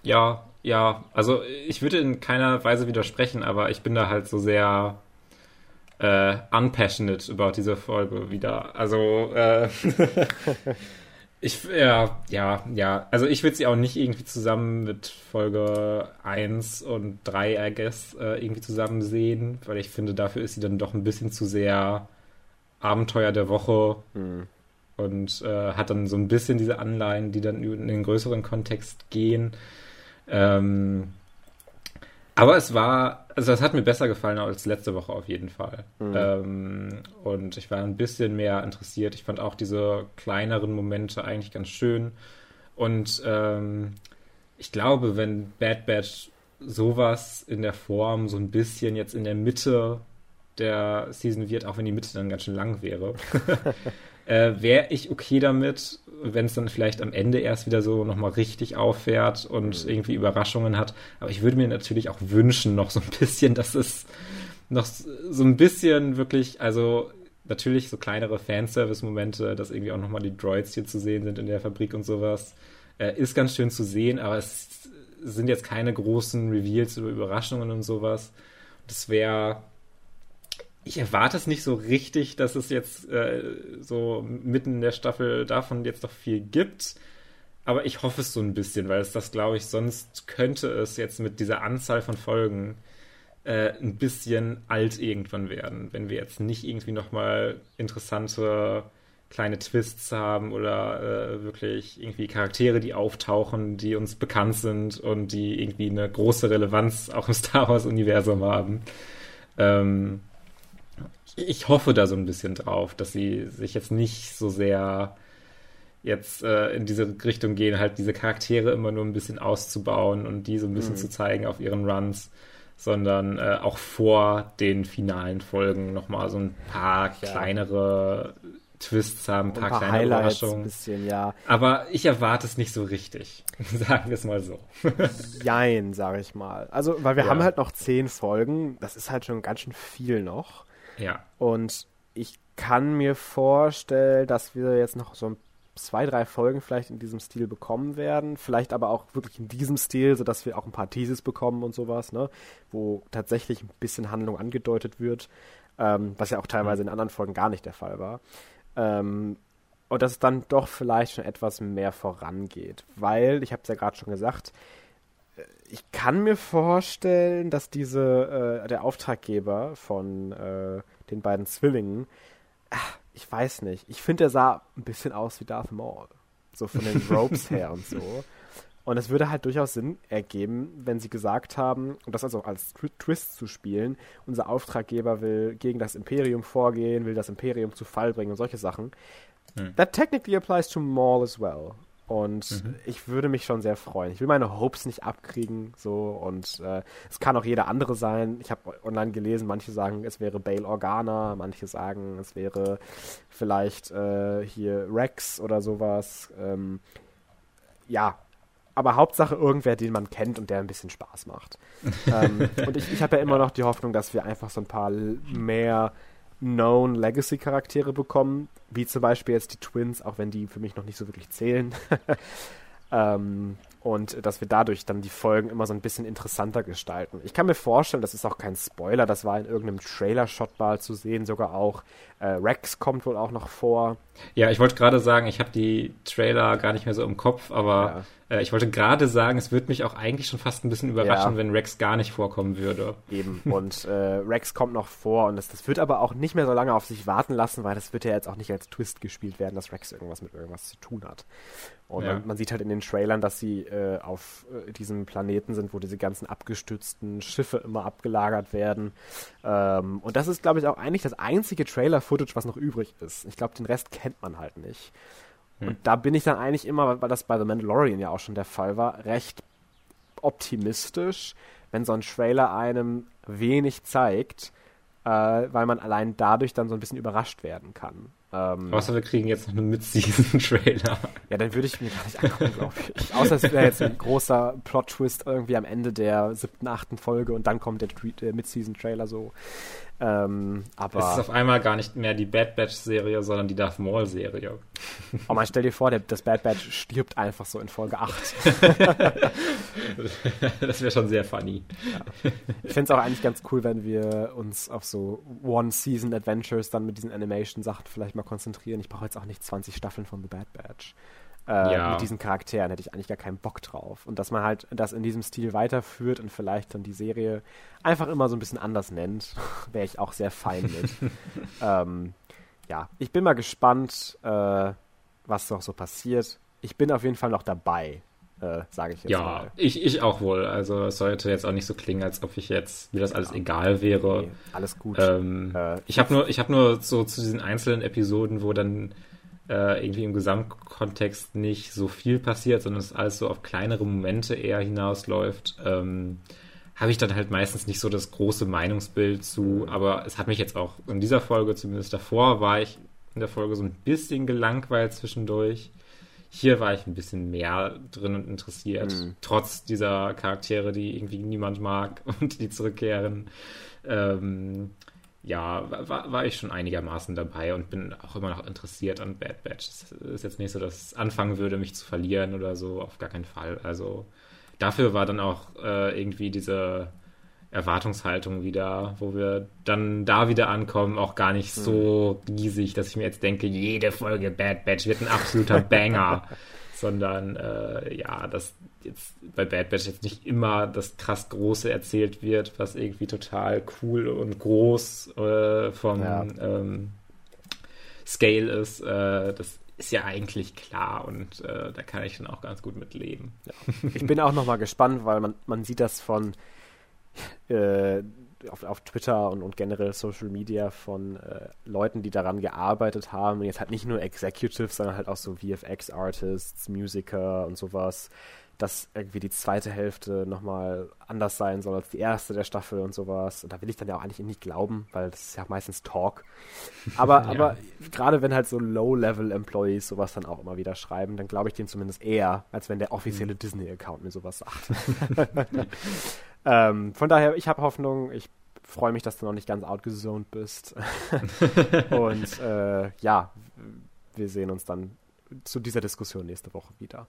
Ja, ja, also ich würde in keiner Weise widersprechen, aber ich bin da halt so sehr äh, unpassionate about diese Folge wieder. Also, äh, ich, ja, ja, ja. Also, ich würde sie auch nicht irgendwie zusammen mit Folge 1 und 3, I guess, äh, irgendwie zusammen sehen, weil ich finde, dafür ist sie dann doch ein bisschen zu sehr Abenteuer der Woche. Mhm. Und äh, hat dann so ein bisschen diese Anleihen, die dann in den größeren Kontext gehen. Ähm, aber es war, also es hat mir besser gefallen als letzte Woche auf jeden Fall. Mhm. Ähm, und ich war ein bisschen mehr interessiert. Ich fand auch diese kleineren Momente eigentlich ganz schön. Und ähm, ich glaube, wenn Bad Batch sowas in der Form so ein bisschen jetzt in der Mitte der Season wird, auch wenn die Mitte dann ganz schön lang wäre, äh, wäre ich okay damit, wenn es dann vielleicht am Ende erst wieder so nochmal richtig auffährt und mhm. irgendwie Überraschungen hat. Aber ich würde mir natürlich auch wünschen, noch so ein bisschen, dass es noch so ein bisschen wirklich, also natürlich so kleinere Fanservice-Momente, dass irgendwie auch nochmal die Droids hier zu sehen sind in der Fabrik und sowas, äh, ist ganz schön zu sehen, aber es sind jetzt keine großen Reveals oder Überraschungen und sowas. Das wäre ich erwarte es nicht so richtig, dass es jetzt äh, so mitten in der Staffel davon jetzt noch viel gibt. Aber ich hoffe es so ein bisschen, weil es das, glaube ich, sonst könnte es jetzt mit dieser Anzahl von Folgen äh, ein bisschen alt irgendwann werden, wenn wir jetzt nicht irgendwie nochmal interessante kleine Twists haben oder äh, wirklich irgendwie Charaktere, die auftauchen, die uns bekannt sind und die irgendwie eine große Relevanz auch im Star Wars-Universum haben. Ähm, ich hoffe da so ein bisschen drauf, dass sie sich jetzt nicht so sehr jetzt äh, in diese Richtung gehen, halt diese Charaktere immer nur ein bisschen auszubauen und die so ein bisschen mhm. zu zeigen auf ihren Runs, sondern äh, auch vor den finalen Folgen nochmal so ein paar ja. kleinere Twists haben, ein paar, ein paar kleine Highlights Überraschungen. Bisschen, ja. Aber ich erwarte es nicht so richtig, sagen wir es mal so. Jein, sage ich mal. Also, weil wir ja. haben halt noch zehn Folgen, das ist halt schon ganz schön viel noch. Ja. Und ich kann mir vorstellen, dass wir jetzt noch so zwei, drei Folgen vielleicht in diesem Stil bekommen werden. Vielleicht aber auch wirklich in diesem Stil, sodass wir auch ein paar Theses bekommen und sowas, ne? Wo tatsächlich ein bisschen Handlung angedeutet wird. Ähm, was ja auch teilweise mhm. in anderen Folgen gar nicht der Fall war. Ähm, und dass es dann doch vielleicht schon etwas mehr vorangeht. Weil, ich habe es ja gerade schon gesagt, ich kann mir vorstellen, dass diese äh, der Auftraggeber von äh, den beiden Zwillingen, ach, ich weiß nicht, ich finde, er sah ein bisschen aus wie Darth Maul, so von den Ropes her und so. Und es würde halt durchaus Sinn ergeben, wenn sie gesagt haben, und das also als Twist zu spielen, unser Auftraggeber will gegen das Imperium vorgehen, will das Imperium zu Fall bringen und solche Sachen. Hm. That technically applies to Maul as well. Und mhm. ich würde mich schon sehr freuen. Ich will meine Hopes nicht abkriegen, so und äh, es kann auch jeder andere sein. Ich habe online gelesen, manche sagen, es wäre Bail Organa, manche sagen, es wäre vielleicht äh, hier Rex oder sowas. Ähm, ja, aber Hauptsache irgendwer, den man kennt und der ein bisschen Spaß macht. ähm, und ich, ich habe ja immer noch die Hoffnung, dass wir einfach so ein paar mehr known Legacy-Charaktere bekommen, wie zum Beispiel jetzt die Twins, auch wenn die für mich noch nicht so wirklich zählen. ähm, und dass wir dadurch dann die Folgen immer so ein bisschen interessanter gestalten. Ich kann mir vorstellen, das ist auch kein Spoiler, das war in irgendeinem Trailer-Shot mal zu sehen, sogar auch. Äh, Rex kommt wohl auch noch vor. Ja, ich wollte gerade sagen, ich habe die Trailer gar nicht mehr so im Kopf, aber ja. äh, ich wollte gerade sagen, es würde mich auch eigentlich schon fast ein bisschen überraschen, ja. wenn Rex gar nicht vorkommen würde. Eben, und äh, Rex kommt noch vor und das, das wird aber auch nicht mehr so lange auf sich warten lassen, weil das wird ja jetzt auch nicht als Twist gespielt werden, dass Rex irgendwas mit irgendwas zu tun hat. Und ja. man, sieht halt in den Trailern, dass sie äh, auf äh, diesem Planeten sind, wo diese ganzen abgestützten Schiffe immer abgelagert werden. Ähm, und das ist, glaube ich, auch eigentlich das einzige Trailer-Footage, was noch übrig ist. Ich glaube, den Rest kennt man halt nicht. Hm. Und da bin ich dann eigentlich immer, weil das bei The Mandalorian ja auch schon der Fall war, recht optimistisch, wenn so ein Trailer einem wenig zeigt, äh, weil man allein dadurch dann so ein bisschen überrascht werden kann. Ähm, Außer wir kriegen jetzt noch einen Mid-Season-Trailer. Ja, dann würde ich mir gar nicht angucken, glaube ich. Außer es wäre jetzt ein großer Plot-Twist irgendwie am Ende der siebten, achten Folge und dann kommt der, der Mid-Season-Trailer so. Ähm, aber es ist auf einmal gar nicht mehr die Bad Batch-Serie, sondern die Darth Maul-Serie. Oh man, stell dir vor, der, das Bad Batch stirbt einfach so in Folge 8. das wäre schon sehr funny. Ja. Ich finde es auch eigentlich ganz cool, wenn wir uns auf so One-Season-Adventures dann mit diesen Animation-Sachen vielleicht mal konzentrieren. Ich brauche jetzt auch nicht 20 Staffeln von The Bad Batch äh, ja. mit diesen Charakteren hätte ich eigentlich gar keinen Bock drauf. Und dass man halt das in diesem Stil weiterführt und vielleicht dann die Serie einfach immer so ein bisschen anders nennt, wäre ich auch sehr fein mit. ähm, ja, ich bin mal gespannt, äh, was noch so passiert. Ich bin auf jeden Fall noch dabei, äh, sage ich jetzt ja, mal. Ja, ich, ich auch wohl. Also es sollte jetzt auch nicht so klingen, als ob ich jetzt, mir das alles ja. egal wäre. Nee, alles gut. Ähm, äh, ich habe nur, ich habe nur so zu diesen einzelnen Episoden, wo dann äh, irgendwie im Gesamtkontext nicht so viel passiert, sondern es alles so auf kleinere Momente eher hinausläuft, ähm, habe ich dann halt meistens nicht so das große Meinungsbild zu. Aber es hat mich jetzt auch in dieser Folge, zumindest davor, war ich in der Folge so ein bisschen gelangweilt zwischendurch. Hier war ich ein bisschen mehr drin und interessiert, mhm. trotz dieser Charaktere, die irgendwie niemand mag und die zurückkehren. Ähm, ja, war, war ich schon einigermaßen dabei und bin auch immer noch interessiert an Bad Batch. Es ist jetzt nicht so, dass es anfangen würde, mich zu verlieren oder so, auf gar keinen Fall. Also dafür war dann auch äh, irgendwie diese Erwartungshaltung wieder, wo wir dann da wieder ankommen, auch gar nicht so hm. riesig, dass ich mir jetzt denke, jede Folge Bad Batch wird ein absoluter Banger. sondern äh, ja, dass jetzt bei Bad Batch jetzt nicht immer das krass Große erzählt wird, was irgendwie total cool und groß äh, vom ja. ähm, Scale ist. Äh, das ist ja eigentlich klar und äh, da kann ich dann auch ganz gut mit leben. Ja. Ich bin auch nochmal gespannt, weil man, man sieht das von äh, auf, auf Twitter und, und generell Social Media von äh, Leuten, die daran gearbeitet haben. Und jetzt halt nicht nur Executives, sondern halt auch so VFX-Artists, Musiker und sowas, dass irgendwie die zweite Hälfte nochmal anders sein soll als die erste der Staffel und sowas. Und da will ich dann ja auch eigentlich nicht glauben, weil das ist ja meistens Talk. Aber, ja. aber gerade wenn halt so Low-Level-Employees sowas dann auch immer wieder schreiben, dann glaube ich denen zumindest eher, als wenn der offizielle mhm. Disney-Account mir sowas sagt. ähm, von daher, ich habe Hoffnung, ich freue mich, dass du noch nicht ganz outgezoned bist. und äh, ja, wir sehen uns dann zu dieser Diskussion nächste Woche wieder.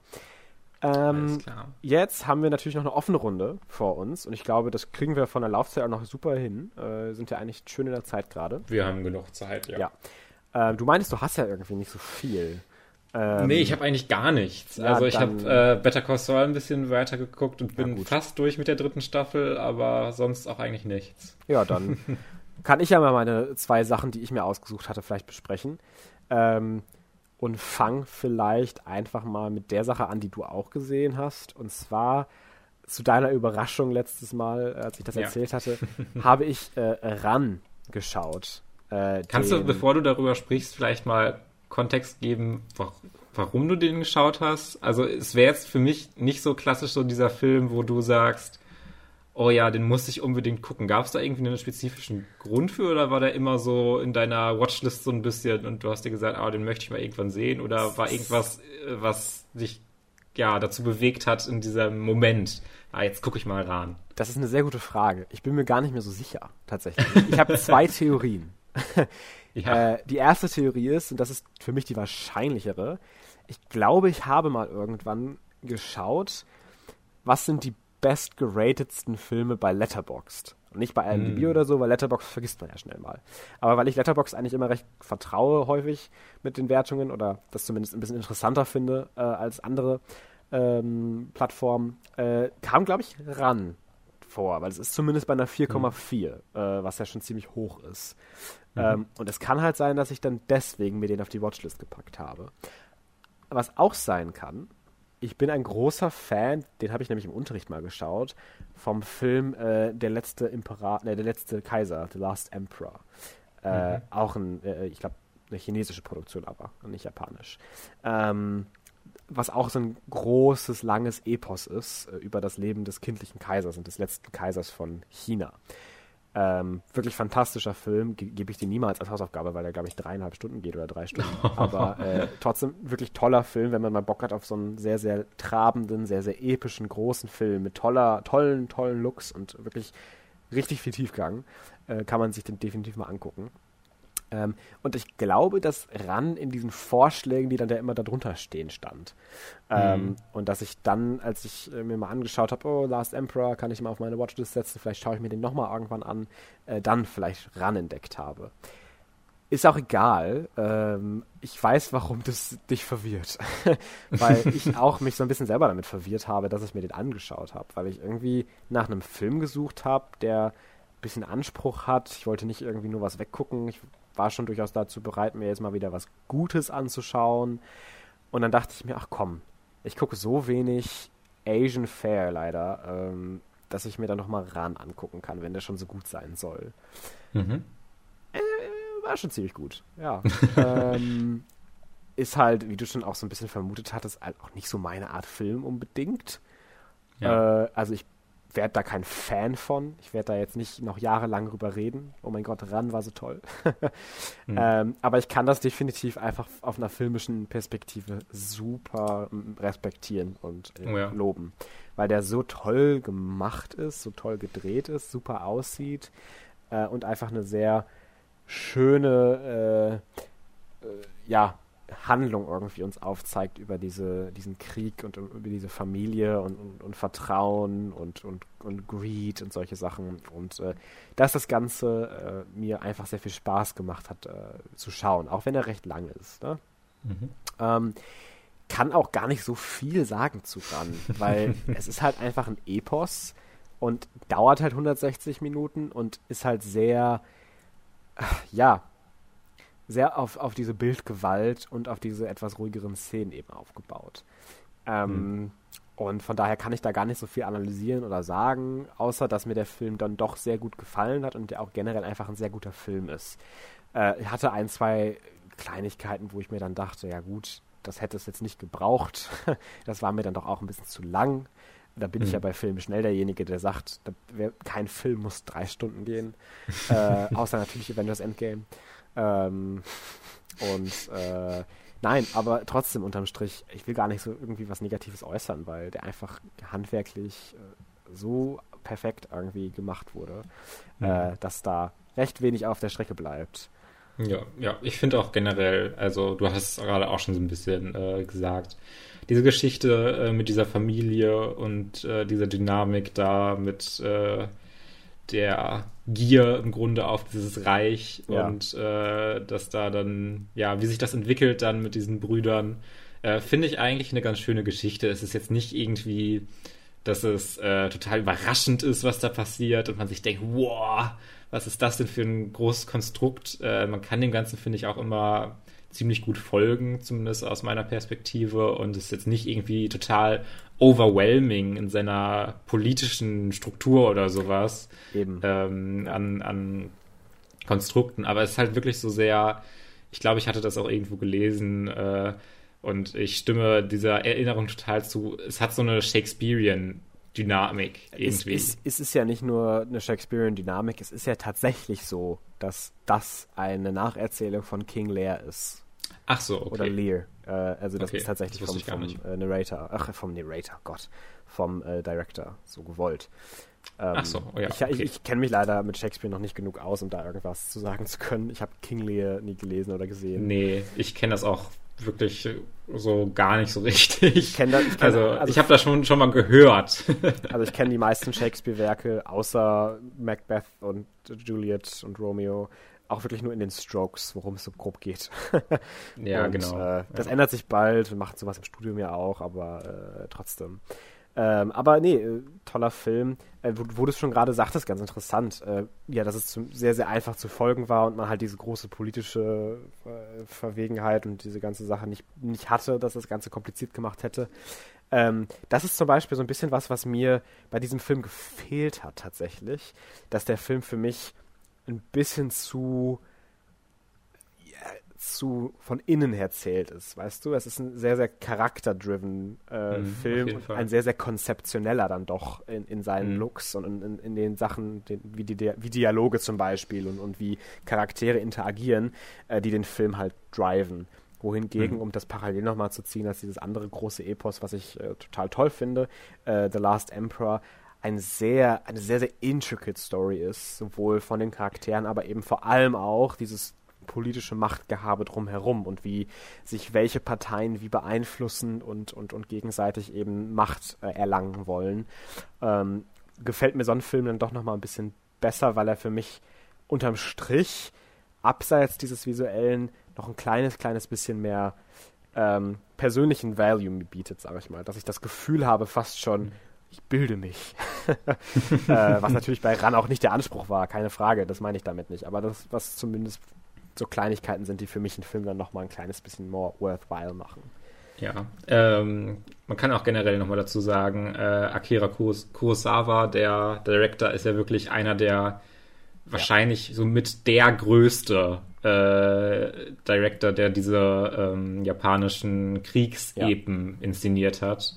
Ähm, jetzt haben wir natürlich noch eine offene Runde vor uns und ich glaube, das kriegen wir von der Laufzeit auch noch super hin. Äh, sind ja eigentlich schön in der Zeit gerade. Wir haben genug Zeit, ja. ja. Äh, du meinst, du hast ja irgendwie nicht so viel. Ähm, nee, ich habe eigentlich gar nichts. Ja, also ich habe äh, Better Call Saul ein bisschen weitergeguckt und bin fast durch mit der dritten Staffel, aber sonst auch eigentlich nichts. Ja, dann kann ich ja mal meine zwei Sachen, die ich mir ausgesucht hatte, vielleicht besprechen. Ähm, und fang vielleicht einfach mal mit der Sache an, die du auch gesehen hast. Und zwar zu deiner Überraschung letztes Mal, als ich das ja. erzählt hatte, habe ich äh, ran geschaut. Äh, Kannst den, du, bevor du darüber sprichst, vielleicht mal Kontext geben, warum du den geschaut hast? Also es wäre jetzt für mich nicht so klassisch so dieser Film, wo du sagst, oh ja, den muss ich unbedingt gucken. Gab es da irgendwie einen spezifischen Grund für oder war der immer so in deiner Watchlist so ein bisschen und du hast dir gesagt, ah, den möchte ich mal irgendwann sehen oder war irgendwas, äh, was dich ja dazu bewegt hat in diesem Moment? Ah, jetzt gucke ich mal ran. Das ist eine sehr gute Frage. Ich bin mir gar nicht mehr so sicher, tatsächlich. Ich habe zwei Theorien. ja. äh, die erste Theorie ist, und das ist für mich die wahrscheinlichere, ich glaube, ich habe mal irgendwann geschaut, was sind die bestgeratetsten Filme bei Letterboxd. Und nicht bei IMDb mm. oder so, weil Letterboxd vergisst man ja schnell mal. Aber weil ich Letterboxd eigentlich immer recht vertraue häufig mit den Wertungen oder das zumindest ein bisschen interessanter finde äh, als andere ähm, Plattformen, äh, kam, glaube ich, ran vor, weil es ist zumindest bei einer 4,4, mhm. äh, was ja schon ziemlich hoch ist. Mhm. Ähm, und es kann halt sein, dass ich dann deswegen mir den auf die Watchlist gepackt habe. Was auch sein kann, ich bin ein großer Fan, den habe ich nämlich im Unterricht mal geschaut, vom Film äh, Der letzte Imperator, ne, der letzte Kaiser, The Last Emperor. Äh, mhm. Auch ein, äh, ich glaube, eine chinesische Produktion, aber nicht japanisch. Ähm, was auch so ein großes, langes Epos ist äh, über das Leben des kindlichen Kaisers und des letzten Kaisers von China. Ähm, wirklich fantastischer Film, ge gebe ich dir niemals als Hausaufgabe, weil der, glaube ich, dreieinhalb Stunden geht oder drei Stunden. Aber äh, trotzdem wirklich toller Film, wenn man mal Bock hat auf so einen sehr, sehr trabenden, sehr, sehr epischen, großen Film mit toller, tollen, tollen Looks und wirklich richtig viel Tiefgang. Äh, kann man sich den definitiv mal angucken. Ähm, und ich glaube, dass RAN in diesen Vorschlägen, die dann da immer darunter stehen, stand. Ähm, mhm. Und dass ich dann, als ich äh, mir mal angeschaut habe, oh, Last Emperor kann ich mal auf meine Watchlist setzen, vielleicht schaue ich mir den nochmal irgendwann an, äh, dann vielleicht RAN entdeckt habe. Ist auch egal. Ähm, ich weiß, warum das dich verwirrt. weil ich auch mich so ein bisschen selber damit verwirrt habe, dass ich mir den angeschaut habe. Weil ich irgendwie nach einem Film gesucht habe, der ein bisschen Anspruch hat. Ich wollte nicht irgendwie nur was weggucken. Ich war schon durchaus dazu bereit, mir jetzt mal wieder was Gutes anzuschauen. Und dann dachte ich mir, ach komm, ich gucke so wenig Asian Fair leider, ähm, dass ich mir da nochmal Ran angucken kann, wenn der schon so gut sein soll. Mhm war schon ziemlich gut, ja. ähm, ist halt, wie du schon auch so ein bisschen vermutet hattest, halt auch nicht so meine Art Film unbedingt. Ja. Äh, also ich werde da kein Fan von. Ich werde da jetzt nicht noch jahrelang drüber reden. Oh mein Gott, Ran war so toll. mhm. ähm, aber ich kann das definitiv einfach auf einer filmischen Perspektive super respektieren und äh, oh ja. loben. Weil der so toll gemacht ist, so toll gedreht ist, super aussieht äh, und einfach eine sehr schöne äh, äh, ja, Handlung irgendwie uns aufzeigt über diese, diesen Krieg und über diese Familie und, und, und Vertrauen und, und, und Greed und solche Sachen. Und äh, dass das Ganze äh, mir einfach sehr viel Spaß gemacht hat äh, zu schauen, auch wenn er recht lang ist. Ne? Mhm. Ähm, kann auch gar nicht so viel sagen zu dran, weil es ist halt einfach ein Epos und dauert halt 160 Minuten und ist halt sehr ja, sehr auf, auf diese Bildgewalt und auf diese etwas ruhigeren Szenen eben aufgebaut. Ähm, mhm. Und von daher kann ich da gar nicht so viel analysieren oder sagen, außer dass mir der Film dann doch sehr gut gefallen hat und der auch generell einfach ein sehr guter Film ist. Äh, ich hatte ein, zwei Kleinigkeiten, wo ich mir dann dachte, ja gut, das hätte es jetzt nicht gebraucht. das war mir dann doch auch ein bisschen zu lang da bin mhm. ich ja mhm. bei Filmen schnell derjenige, der sagt, kein Film muss drei Stunden gehen. äh, außer natürlich Avengers Endgame. Ähm, und äh, nein, aber trotzdem unterm Strich, ich will gar nicht so irgendwie was Negatives äußern, weil der einfach handwerklich äh, so perfekt irgendwie gemacht wurde, mhm. Äh, dass da recht wenig auf der Strecke bleibt. Ja, ja, ich finde auch generell, also du hast es gerade auch schon so ein bisschen äh, gesagt, diese Geschichte äh, mit dieser Familie und äh, dieser Dynamik da mit äh, der Gier im Grunde auf dieses Reich ja. und äh, dass da dann, ja, wie sich das entwickelt dann mit diesen Brüdern, äh, finde ich eigentlich eine ganz schöne Geschichte. Es ist jetzt nicht irgendwie, dass es äh, total überraschend ist, was da passiert und man sich denkt, wow, was ist das denn für ein großes Konstrukt? man kann dem Ganzen, finde ich, auch immer ziemlich gut folgen, zumindest aus meiner Perspektive. Und es ist jetzt nicht irgendwie total overwhelming in seiner politischen Struktur oder sowas Eben. Ähm, an, an Konstrukten. Aber es ist halt wirklich so sehr, ich glaube, ich hatte das auch irgendwo gelesen äh, und ich stimme dieser Erinnerung total zu. Es hat so eine Shakespearean Dynamik irgendwie. Es, es, es, ist ja nicht nur eine Shakespearean-Dynamik, es ist ja tatsächlich so, dass das eine Nacherzählung von King Lear ist. Ach so, okay. Oder Lear. Äh, also das okay, ist tatsächlich das vom, vom äh, Narrator, ach, vom Narrator, Gott, vom äh, Director so gewollt. Ähm, ach so, oh ja, Ich, okay. ich, ich kenne mich leider mit Shakespeare noch nicht genug aus, um da irgendwas zu sagen zu können. Ich habe King Lear nie gelesen oder gesehen. Nee, ich kenne das auch wirklich so gar nicht so richtig. Ich kenne das. Ich kenn, also, also, ich habe das schon, schon mal gehört. also ich kenne die meisten Shakespeare-Werke außer Macbeth und Juliet und Romeo auch wirklich nur in den Strokes, worum es so grob geht. ja, und, genau. Äh, das ja. ändert sich bald, wir machen sowas im Studium ja auch, aber äh, trotzdem. Ähm, aber nee, äh, toller Film. Äh, wo, wo du es schon gerade sagtest, ganz interessant. Äh, ja, dass es zum, sehr, sehr einfach zu folgen war und man halt diese große politische äh, Verwegenheit und diese ganze Sache nicht, nicht hatte, dass das Ganze kompliziert gemacht hätte. Ähm, das ist zum Beispiel so ein bisschen was, was mir bei diesem Film gefehlt hat tatsächlich, dass der Film für mich ein bisschen zu zu von innen her zählt ist, weißt du? Es ist ein sehr, sehr charakterdriven äh, mhm, Film, ein sehr, sehr konzeptioneller dann doch in, in seinen mhm. Looks und in, in, in den Sachen, den, wie, die, wie Dialoge zum Beispiel und, und wie Charaktere interagieren, äh, die den Film halt driven. Wohingegen, mhm. um das parallel nochmal zu ziehen, als dieses andere große Epos, was ich äh, total toll finde, äh, The Last Emperor, ein sehr, eine sehr, sehr intricate Story ist, sowohl von den Charakteren, aber eben vor allem auch dieses politische Machtgehabe drumherum und wie sich welche Parteien wie beeinflussen und, und, und gegenseitig eben Macht äh, erlangen wollen. Ähm, gefällt mir so ein Film dann doch nochmal ein bisschen besser, weil er für mich unterm Strich, abseits dieses visuellen, noch ein kleines, kleines bisschen mehr ähm, persönlichen Value bietet, sage ich mal. Dass ich das Gefühl habe, fast schon, mhm ich bilde mich. äh, was natürlich bei RAN auch nicht der Anspruch war, keine Frage, das meine ich damit nicht. Aber das, was zumindest so Kleinigkeiten sind, die für mich einen Film dann nochmal ein kleines bisschen more worthwhile machen. Ja, ähm, man kann auch generell nochmal dazu sagen, äh, Akira Kurosawa, der Director, ist ja wirklich einer der wahrscheinlich ja. somit der größte äh, Director, der diese ähm, japanischen Kriegsepen ja. inszeniert hat.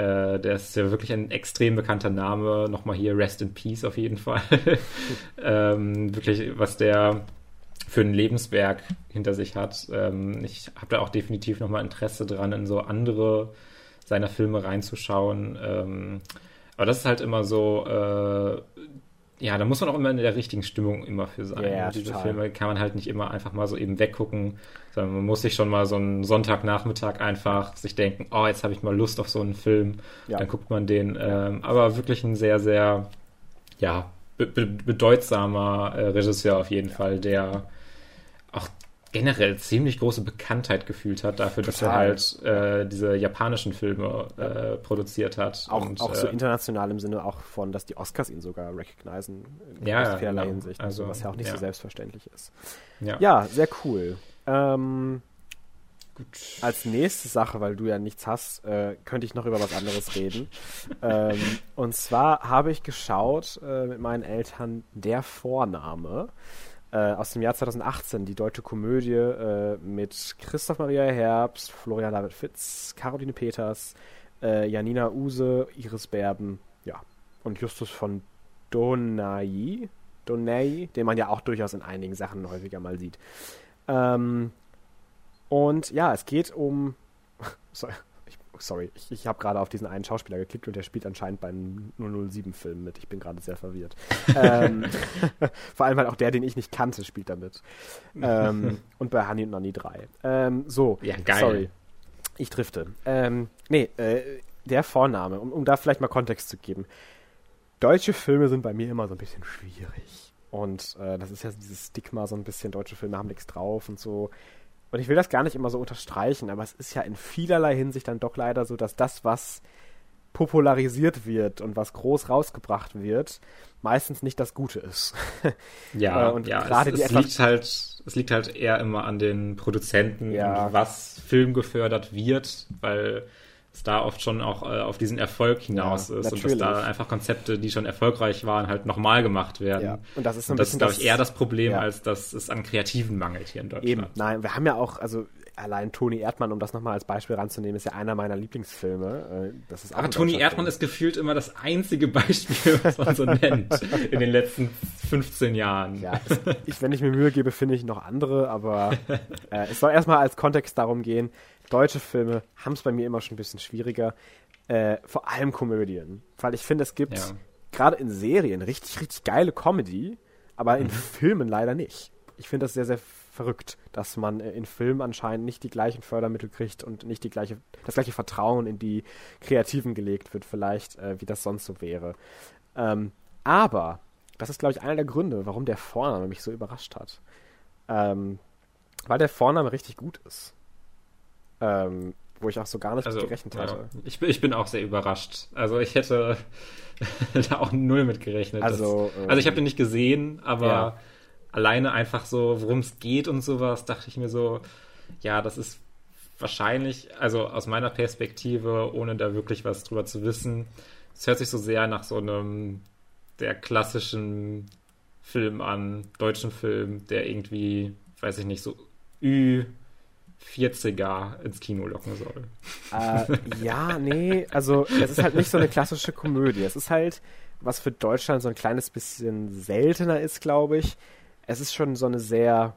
Äh, der ist ja wirklich ein extrem bekannter Name. Nochmal hier Rest in Peace auf jeden Fall. ähm, wirklich, was der für ein Lebenswerk hinter sich hat. Ähm, ich habe da auch definitiv nochmal Interesse dran, in so andere seiner Filme reinzuschauen. Ähm, aber das ist halt immer so, äh, ja, da muss man auch immer in der richtigen Stimmung immer für sein. Ja, diese total. Filme kann man halt nicht immer einfach mal so eben weggucken, sondern man muss sich schon mal so einen Sonntagnachmittag einfach sich denken, oh, jetzt habe ich mal Lust auf so einen Film. Ja. Dann guckt man den. Ähm, aber wirklich ein sehr, sehr, ja, be bedeutsamer äh, Regisseur auf jeden Fall, der auch generell ziemlich große Bekanntheit gefühlt hat dafür, Total. dass er halt äh, diese japanischen Filme äh, produziert hat. Auch, und, auch so äh, international im Sinne auch von, dass die Oscars ihn sogar recognizen in ja, vielerlei genau. Hinsicht, also, was ja auch nicht ja. so selbstverständlich ist. Ja, ja sehr cool. Ähm. Als nächste Sache, weil du ja nichts hast, äh, könnte ich noch über was anderes reden. ähm, und zwar habe ich geschaut äh, mit meinen Eltern Der Vorname äh, aus dem Jahr 2018, die deutsche Komödie äh, mit Christoph Maria Herbst, Florian David Fitz, Caroline Peters, äh, Janina Use, Iris Berben, ja, und Justus von Donai, Donai, den man ja auch durchaus in einigen Sachen häufiger mal sieht. Ähm, und ja, es geht um. Sorry, ich, ich habe gerade auf diesen einen Schauspieler geklickt und der spielt anscheinend beim 007-Film mit. Ich bin gerade sehr verwirrt. ähm, vor allem, weil auch der, den ich nicht kannte, spielt damit. Ähm, und bei Honey und Nonny 3. Ähm, so, ja, geil. sorry. Ich drifte. Ähm, nee, äh, der Vorname, um, um da vielleicht mal Kontext zu geben. Deutsche Filme sind bei mir immer so ein bisschen schwierig. Und äh, das ist ja dieses Stigma, so ein bisschen, deutsche Filme haben nichts drauf und so. Und ich will das gar nicht immer so unterstreichen, aber es ist ja in vielerlei Hinsicht dann doch leider so, dass das, was popularisiert wird und was groß rausgebracht wird, meistens nicht das Gute ist. ja, äh, und ja, gerade es, es liegt halt, es liegt halt eher immer an den Produzenten, ja. was Film gefördert wird, weil es da oft schon auch äh, auf diesen Erfolg hinaus ja, ist natürlich. und dass da einfach Konzepte, die schon erfolgreich waren, halt nochmal gemacht werden. Ja. Und das ist, ein das ist, glaube ich, eher das Problem, ja. als dass es an Kreativen mangelt hier in Deutschland. Eben, nein, wir haben ja auch, also allein Toni Erdmann, um das nochmal als Beispiel ranzunehmen, ist ja einer meiner Lieblingsfilme. Äh, das ist Aber Toni Erdmann ist gefühlt immer das einzige Beispiel, was man so nennt in den letzten 15 Jahren. Ja, es, ich, wenn ich mir Mühe gebe, finde ich noch andere, aber äh, es soll erstmal als Kontext darum gehen, deutsche Filme haben es bei mir immer schon ein bisschen schwieriger. Äh, vor allem Komödien. Weil ich finde, es gibt ja. gerade in Serien richtig, richtig geile Comedy, aber in mhm. Filmen leider nicht. Ich finde das sehr, sehr verrückt, dass man äh, in Filmen anscheinend nicht die gleichen Fördermittel kriegt und nicht die gleiche, das gleiche Vertrauen in die Kreativen gelegt wird, vielleicht, äh, wie das sonst so wäre. Ähm, aber das ist, glaube ich, einer der Gründe, warum der Vorname mich so überrascht hat. Ähm, weil der Vorname richtig gut ist. Ähm, wo ich auch so gar nicht also, gerechnet hatte. Ja. Ich, ich, bin auch sehr überrascht. Also ich hätte da auch null mit gerechnet. Also, dass, also ich habe den nicht gesehen, aber ja. alleine einfach so, worum es geht und sowas, dachte ich mir so, ja, das ist wahrscheinlich, also aus meiner Perspektive, ohne da wirklich was drüber zu wissen, es hört sich so sehr nach so einem der klassischen Film an, deutschen Film, der irgendwie, weiß ich nicht, so Ü 40er ins Kino locken soll. Äh, ja, nee, also es ist halt nicht so eine klassische Komödie. Es ist halt, was für Deutschland so ein kleines bisschen seltener ist, glaube ich. Es ist schon so eine sehr,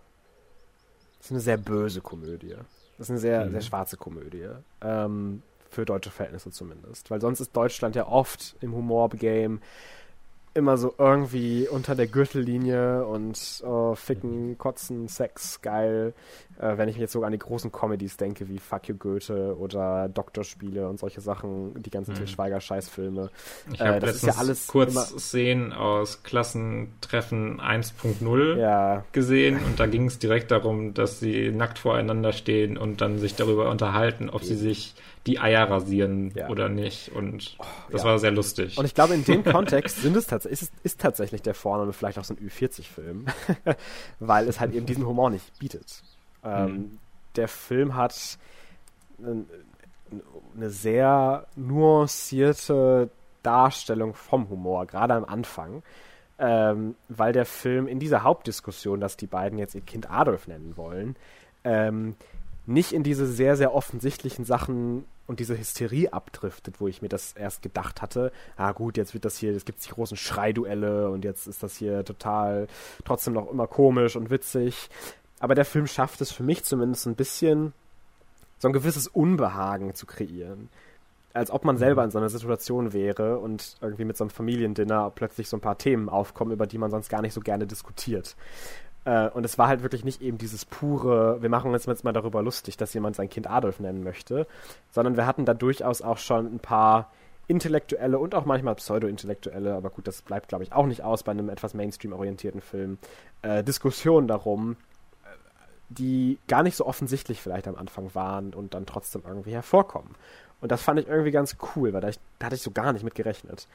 so eine sehr böse Komödie. Das ist eine sehr, mhm. sehr schwarze Komödie. Ähm, für deutsche Verhältnisse zumindest. Weil sonst ist Deutschland ja oft im Humor-Game immer so irgendwie unter der Gürtellinie und oh, Ficken, Kotzen, Sex, geil. Äh, wenn ich jetzt sogar an die großen Comedies denke, wie Fuck You Goethe oder Doktorspiele und solche Sachen, die ganzen mhm. Til Schweiger-Scheißfilme. Ich äh, habe letztens ja alles kurz Szenen aus Klassentreffen 1.0 ja. gesehen und da ging es direkt darum, dass sie nackt voreinander stehen und dann sich darüber unterhalten, ob sie sich die Eier rasieren ja. oder nicht. Und oh, das ja. war sehr lustig. Und ich glaube, in dem Kontext sind es tats ist, ist tatsächlich der Vorname vielleicht auch so ein Ü40-Film, weil es halt eben diesen Humor nicht bietet. Ähm, mhm. Der Film hat eine sehr nuancierte Darstellung vom Humor, gerade am Anfang. Ähm, weil der Film in dieser Hauptdiskussion, dass die beiden jetzt ihr Kind Adolf nennen wollen, ähm, nicht in diese sehr, sehr offensichtlichen Sachen und diese Hysterie abdriftet, wo ich mir das erst gedacht hatte, ah gut, jetzt wird das hier, es gibt die großen Schreiduelle und jetzt ist das hier total trotzdem noch immer komisch und witzig. Aber der Film schafft es für mich zumindest ein bisschen, so ein gewisses Unbehagen zu kreieren. Als ob man selber in so einer Situation wäre und irgendwie mit so einem Familiendinner plötzlich so ein paar Themen aufkommen, über die man sonst gar nicht so gerne diskutiert. Äh, und es war halt wirklich nicht eben dieses pure, wir machen uns jetzt mal darüber lustig, dass jemand sein Kind Adolf nennen möchte, sondern wir hatten da durchaus auch schon ein paar intellektuelle und auch manchmal pseudo-intellektuelle, aber gut, das bleibt, glaube ich, auch nicht aus bei einem etwas Mainstream-orientierten Film, äh, Diskussionen darum, die gar nicht so offensichtlich vielleicht am Anfang waren und dann trotzdem irgendwie hervorkommen. Und das fand ich irgendwie ganz cool, weil da, ich, da hatte ich so gar nicht mit gerechnet,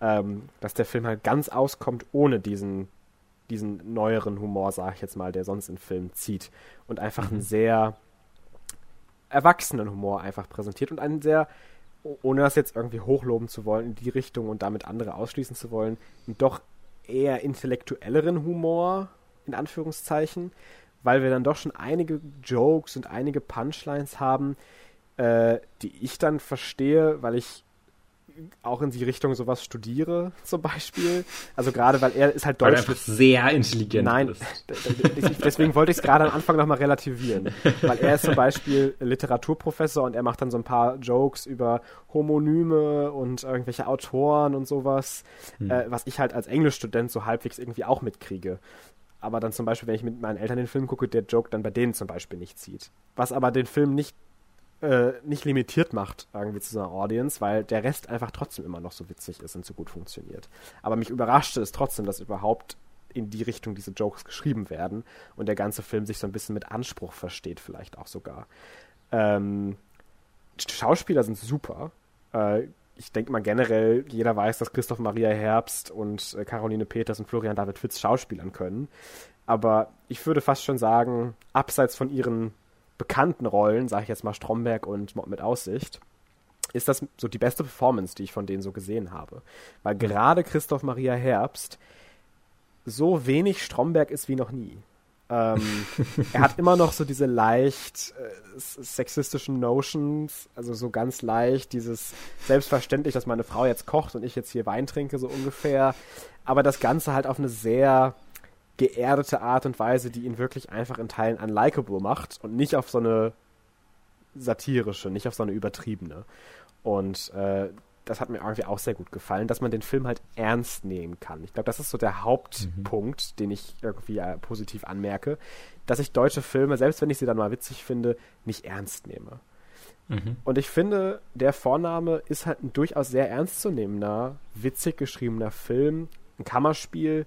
ähm, dass der Film halt ganz auskommt ohne diesen diesen neueren Humor, sag ich jetzt mal, der sonst in Filmen zieht. Und einfach mhm. einen sehr erwachsenen Humor einfach präsentiert und einen sehr, ohne das jetzt irgendwie hochloben zu wollen, in die Richtung und damit andere ausschließen zu wollen, einen doch eher intellektuelleren Humor, in Anführungszeichen, weil wir dann doch schon einige Jokes und einige Punchlines haben, äh, die ich dann verstehe, weil ich auch in die Richtung sowas studiere, zum Beispiel. Also gerade, weil er ist halt Deutsch. Weil er einfach sehr intelligent Nein, deswegen wollte ich es gerade am Anfang nochmal relativieren. Weil er ist zum Beispiel Literaturprofessor und er macht dann so ein paar Jokes über Homonyme und irgendwelche Autoren und sowas, hm. äh, was ich halt als Englischstudent so halbwegs irgendwie auch mitkriege. Aber dann zum Beispiel, wenn ich mit meinen Eltern den Film gucke, der Joke dann bei denen zum Beispiel nicht zieht. Was aber den Film nicht äh, nicht limitiert macht irgendwie zu einer Audience, weil der Rest einfach trotzdem immer noch so witzig ist und so gut funktioniert. Aber mich überraschte es trotzdem, dass überhaupt in die Richtung diese Jokes geschrieben werden und der ganze Film sich so ein bisschen mit Anspruch versteht, vielleicht auch sogar. Ähm, Schauspieler sind super. Äh, ich denke mal generell, jeder weiß, dass Christoph Maria Herbst und äh, Caroline Peters und Florian David Fitz schauspielern können. Aber ich würde fast schon sagen, abseits von ihren bekannten Rollen, sage ich jetzt mal Stromberg und Mord mit Aussicht, ist das so die beste Performance, die ich von denen so gesehen habe. Weil gerade Christoph Maria Herbst so wenig Stromberg ist wie noch nie. Ähm, er hat immer noch so diese leicht äh, sexistischen Notions, also so ganz leicht dieses selbstverständlich, dass meine Frau jetzt kocht und ich jetzt hier Wein trinke, so ungefähr. Aber das Ganze halt auf eine sehr geerdete Art und Weise, die ihn wirklich einfach in Teilen unlikable macht und nicht auf so eine satirische, nicht auf so eine übertriebene. Und äh, das hat mir irgendwie auch sehr gut gefallen, dass man den Film halt ernst nehmen kann. Ich glaube, das ist so der Hauptpunkt, mhm. den ich irgendwie äh, positiv anmerke, dass ich deutsche Filme, selbst wenn ich sie dann mal witzig finde, nicht ernst nehme. Mhm. Und ich finde, der Vorname ist halt ein durchaus sehr ernstzunehmender, witzig geschriebener Film, ein Kammerspiel,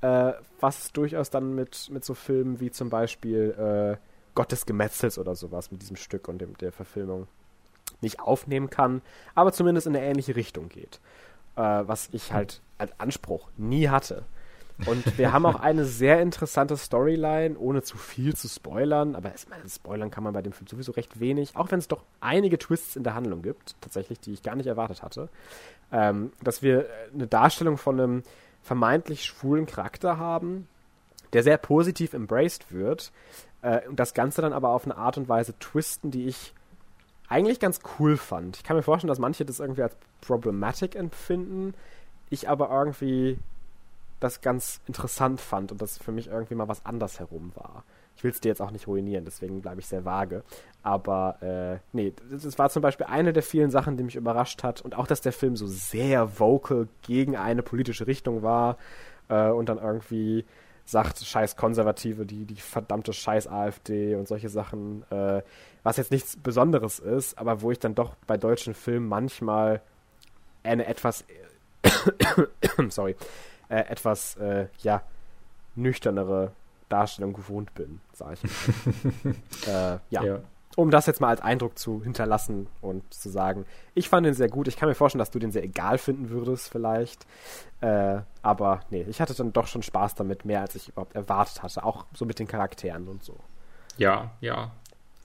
äh, was durchaus dann mit, mit so Filmen wie zum Beispiel äh, Gott des Gemetzels oder sowas mit diesem Stück und dem, der Verfilmung nicht aufnehmen kann, aber zumindest in eine ähnliche Richtung geht. Äh, was ich halt als Anspruch nie hatte. Und wir haben auch eine sehr interessante Storyline, ohne zu viel zu spoilern. Aber ich meine, spoilern kann man bei dem Film sowieso recht wenig, auch wenn es doch einige Twists in der Handlung gibt, tatsächlich, die ich gar nicht erwartet hatte. Ähm, dass wir eine Darstellung von einem vermeintlich schwulen Charakter haben, der sehr positiv embraced wird äh, und das Ganze dann aber auf eine Art und Weise twisten, die ich eigentlich ganz cool fand. Ich kann mir vorstellen, dass manche das irgendwie als problematic empfinden, ich aber irgendwie das ganz interessant fand und das für mich irgendwie mal was anders herum war. Ich will es dir jetzt auch nicht ruinieren, deswegen bleibe ich sehr vage. Aber äh, nee, das war zum Beispiel eine der vielen Sachen, die mich überrascht hat. Und auch, dass der Film so sehr vocal gegen eine politische Richtung war äh, und dann irgendwie sagt, scheiß Konservative, die, die verdammte scheiß AfD und solche Sachen, äh, was jetzt nichts Besonderes ist, aber wo ich dann doch bei deutschen Filmen manchmal eine etwas, sorry, äh, etwas, äh, ja, nüchternere Darstellung gewohnt bin, sage ich mal. äh, ja. ja. Um das jetzt mal als Eindruck zu hinterlassen und zu sagen, ich fand den sehr gut. Ich kann mir vorstellen, dass du den sehr egal finden würdest, vielleicht. Äh, aber nee, ich hatte dann doch schon Spaß damit, mehr als ich überhaupt erwartet hatte. Auch so mit den Charakteren und so. Ja, ja.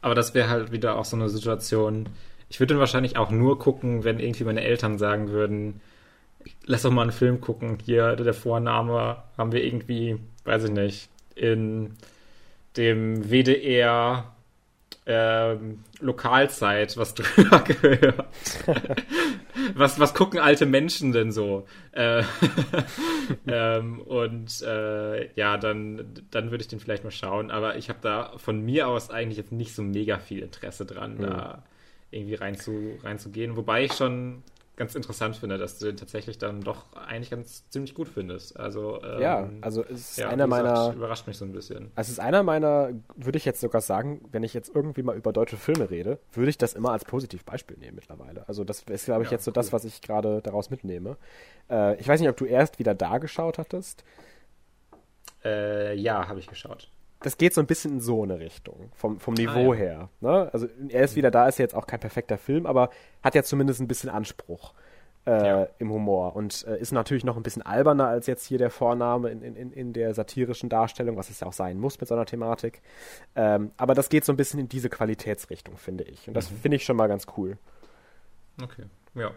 Aber das wäre halt wieder auch so eine Situation. Ich würde dann wahrscheinlich auch nur gucken, wenn irgendwie meine Eltern sagen würden, lass doch mal einen Film gucken. Hier, der Vorname haben wir irgendwie, weiß ich nicht, in dem WDR ähm, Lokalzeit was drüber gehört. was, was gucken alte Menschen denn so? Äh, ähm, und äh, ja, dann, dann würde ich den vielleicht mal schauen. Aber ich habe da von mir aus eigentlich jetzt nicht so mega viel Interesse dran, mhm. da irgendwie rein zu, reinzugehen. Wobei ich schon ganz interessant finde, dass du den tatsächlich dann doch eigentlich ganz ziemlich gut findest. Also ähm, ja, also es ist ja, einer meiner überrascht mich so ein bisschen. Also es ist einer meiner, würde ich jetzt sogar sagen, wenn ich jetzt irgendwie mal über deutsche Filme rede, würde ich das immer als Positivbeispiel nehmen mittlerweile. Also das ist glaube ich ja, jetzt so cool. das, was ich gerade daraus mitnehme. Äh, ich weiß nicht, ob du erst wieder da geschaut hattest. Äh, ja, habe ich geschaut das geht so ein bisschen in so eine Richtung, vom, vom Niveau ah, ja. her. Ne? Also er ist wieder da, ist jetzt auch kein perfekter Film, aber hat ja zumindest ein bisschen Anspruch äh, ja. im Humor und äh, ist natürlich noch ein bisschen alberner als jetzt hier der Vorname in, in, in der satirischen Darstellung, was es ja auch sein muss mit so einer Thematik. Ähm, aber das geht so ein bisschen in diese Qualitätsrichtung, finde ich. Und das mhm. finde ich schon mal ganz cool. Okay, ja.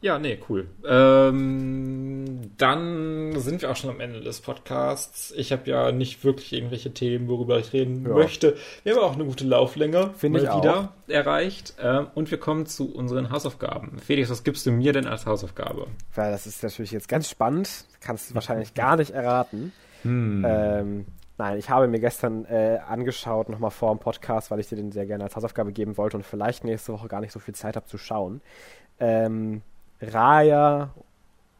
Ja, nee, cool. Ähm, dann sind wir auch schon am Ende des Podcasts. Ich habe ja nicht wirklich irgendwelche Themen, worüber ich reden ja. möchte. Wir haben auch eine gute Lauflänge Finde ich wieder auch. erreicht. Ähm, und wir kommen zu unseren Hausaufgaben. Felix, was gibst du mir denn als Hausaufgabe? Weil das ist natürlich jetzt ganz spannend. Kannst du wahrscheinlich gar nicht erraten. Hm. Ähm, Nein, ich habe mir gestern äh, angeschaut, nochmal vor dem Podcast, weil ich dir den sehr gerne als Hausaufgabe geben wollte und vielleicht nächste Woche gar nicht so viel Zeit habe zu schauen. Ähm, Raya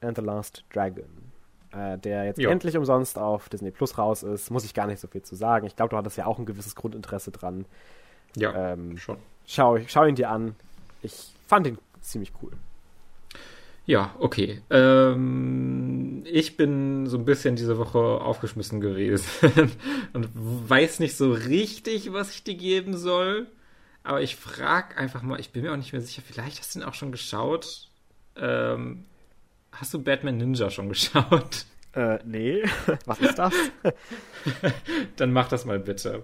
and the Last Dragon, äh, der jetzt jo. endlich umsonst auf Disney Plus raus ist. Muss ich gar nicht so viel zu sagen. Ich glaube, du hattest ja auch ein gewisses Grundinteresse dran. Ja, ähm, schon. Schau, schau ihn dir an. Ich fand ihn ziemlich cool. Ja, okay. Ähm, ich bin so ein bisschen diese Woche aufgeschmissen gewesen und weiß nicht so richtig, was ich dir geben soll. Aber ich frage einfach mal, ich bin mir auch nicht mehr sicher, vielleicht hast du ihn auch schon geschaut. Ähm, hast du Batman Ninja schon geschaut? Äh, nee. Was ist das? Dann mach das mal bitte.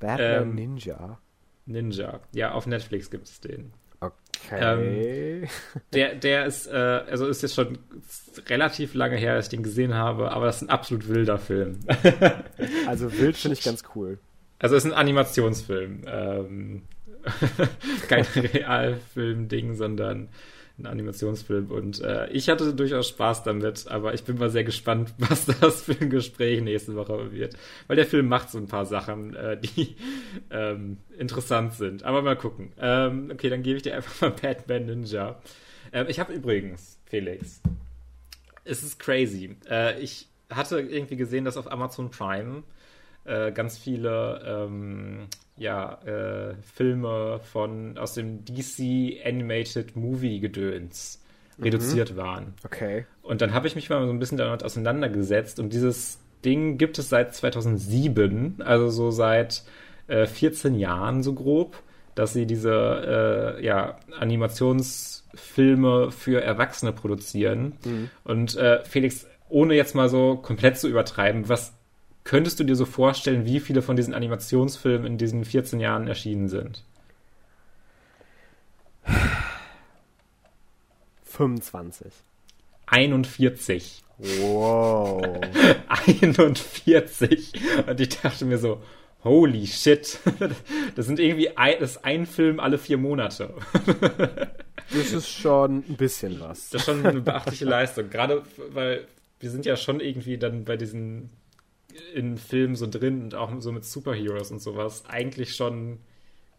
Batman ähm, Ninja? Ninja. Ja, auf Netflix gibt es den. Okay. Ähm, der, der ist, äh, also ist jetzt schon relativ lange her, dass ich den gesehen habe, aber das ist ein absolut wilder Film. also wild finde ich ganz cool. Also es ist ein Animationsfilm. Ähm, kein Realfilm-Ding, sondern ein Animationsfilm. Und äh, ich hatte durchaus Spaß damit, aber ich bin mal sehr gespannt, was das für ein Gespräch nächste Woche wird. Weil der Film macht so ein paar Sachen, äh, die ähm, interessant sind. Aber mal gucken. Ähm, okay, dann gebe ich dir einfach mal Batman Ninja. Ähm, ich habe übrigens, Felix, es ist crazy. Äh, ich hatte irgendwie gesehen, dass auf Amazon Prime äh, ganz viele ähm, ja, äh, Filme von aus dem DC Animated Movie Gedöns mhm. reduziert waren. Okay. Und dann habe ich mich mal so ein bisschen damit auseinandergesetzt und dieses Ding gibt es seit 2007, also so seit äh, 14 Jahren so grob, dass sie diese äh, ja, Animationsfilme für Erwachsene produzieren. Mhm. Und äh, Felix, ohne jetzt mal so komplett zu übertreiben, was Könntest du dir so vorstellen, wie viele von diesen Animationsfilmen in diesen 14 Jahren erschienen sind? 25. 41. Wow. 41. Und ich dachte mir so, holy shit. Das sind irgendwie ein, das ist ein Film alle vier Monate. Das ist schon ein bisschen was. Das ist schon eine beachtliche Leistung. Gerade weil wir sind ja schon irgendwie dann bei diesen in Filmen so drin und auch so mit Superheroes und sowas eigentlich schon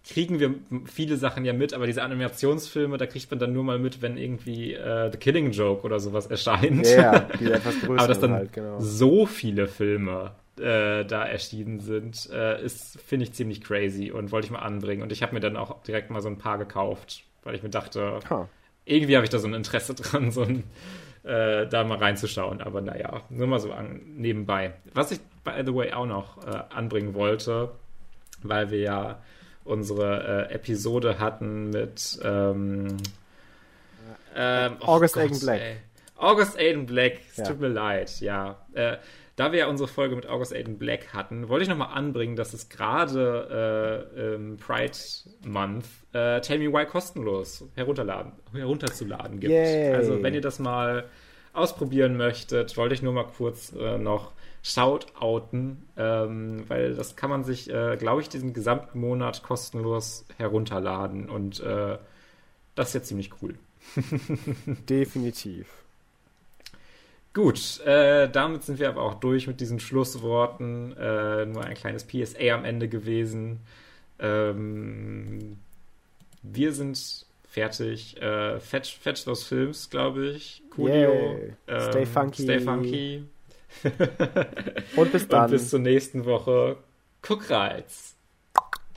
kriegen wir viele Sachen ja mit, aber diese Animationsfilme, da kriegt man dann nur mal mit, wenn irgendwie äh, The Killing Joke oder sowas erscheint. Ja, die etwas größer. aber dass dann halt, genau. so viele Filme äh, da erschienen sind, äh, ist, finde ich, ziemlich crazy und wollte ich mal anbringen. Und ich habe mir dann auch direkt mal so ein paar gekauft, weil ich mir dachte, huh. irgendwie habe ich da so ein Interesse dran, so ein, äh, da mal reinzuschauen. Aber naja, nur mal so an, nebenbei. Was ich, by the way, auch noch äh, anbringen wollte, weil wir ja unsere äh, Episode hatten mit ähm, ähm, oh August Aiden Black. Ey. August Aiden Black, es ja. tut mir leid, ja. Äh, da wir ja unsere Folge mit August Aiden Black hatten, wollte ich nochmal anbringen, dass es gerade äh, im Pride Month äh, Tell Me Why kostenlos herunterladen, herunterzuladen gibt. Yay. Also wenn ihr das mal ausprobieren möchtet, wollte ich nur mal kurz äh, noch Shoutouten, ähm, weil das kann man sich, äh, glaube ich, diesen gesamten Monat kostenlos herunterladen und äh, das ist ja ziemlich cool. Definitiv. Gut, äh, damit sind wir aber auch durch mit diesen Schlussworten. Äh, nur ein kleines PSA am Ende gewesen. Ähm, wir sind fertig. Äh, fetch, fetch those Films, glaube ich. Coolio. Ähm, stay funky. Stay funky. Und bis dann. Und bis zur nächsten Woche. Guck Reiz.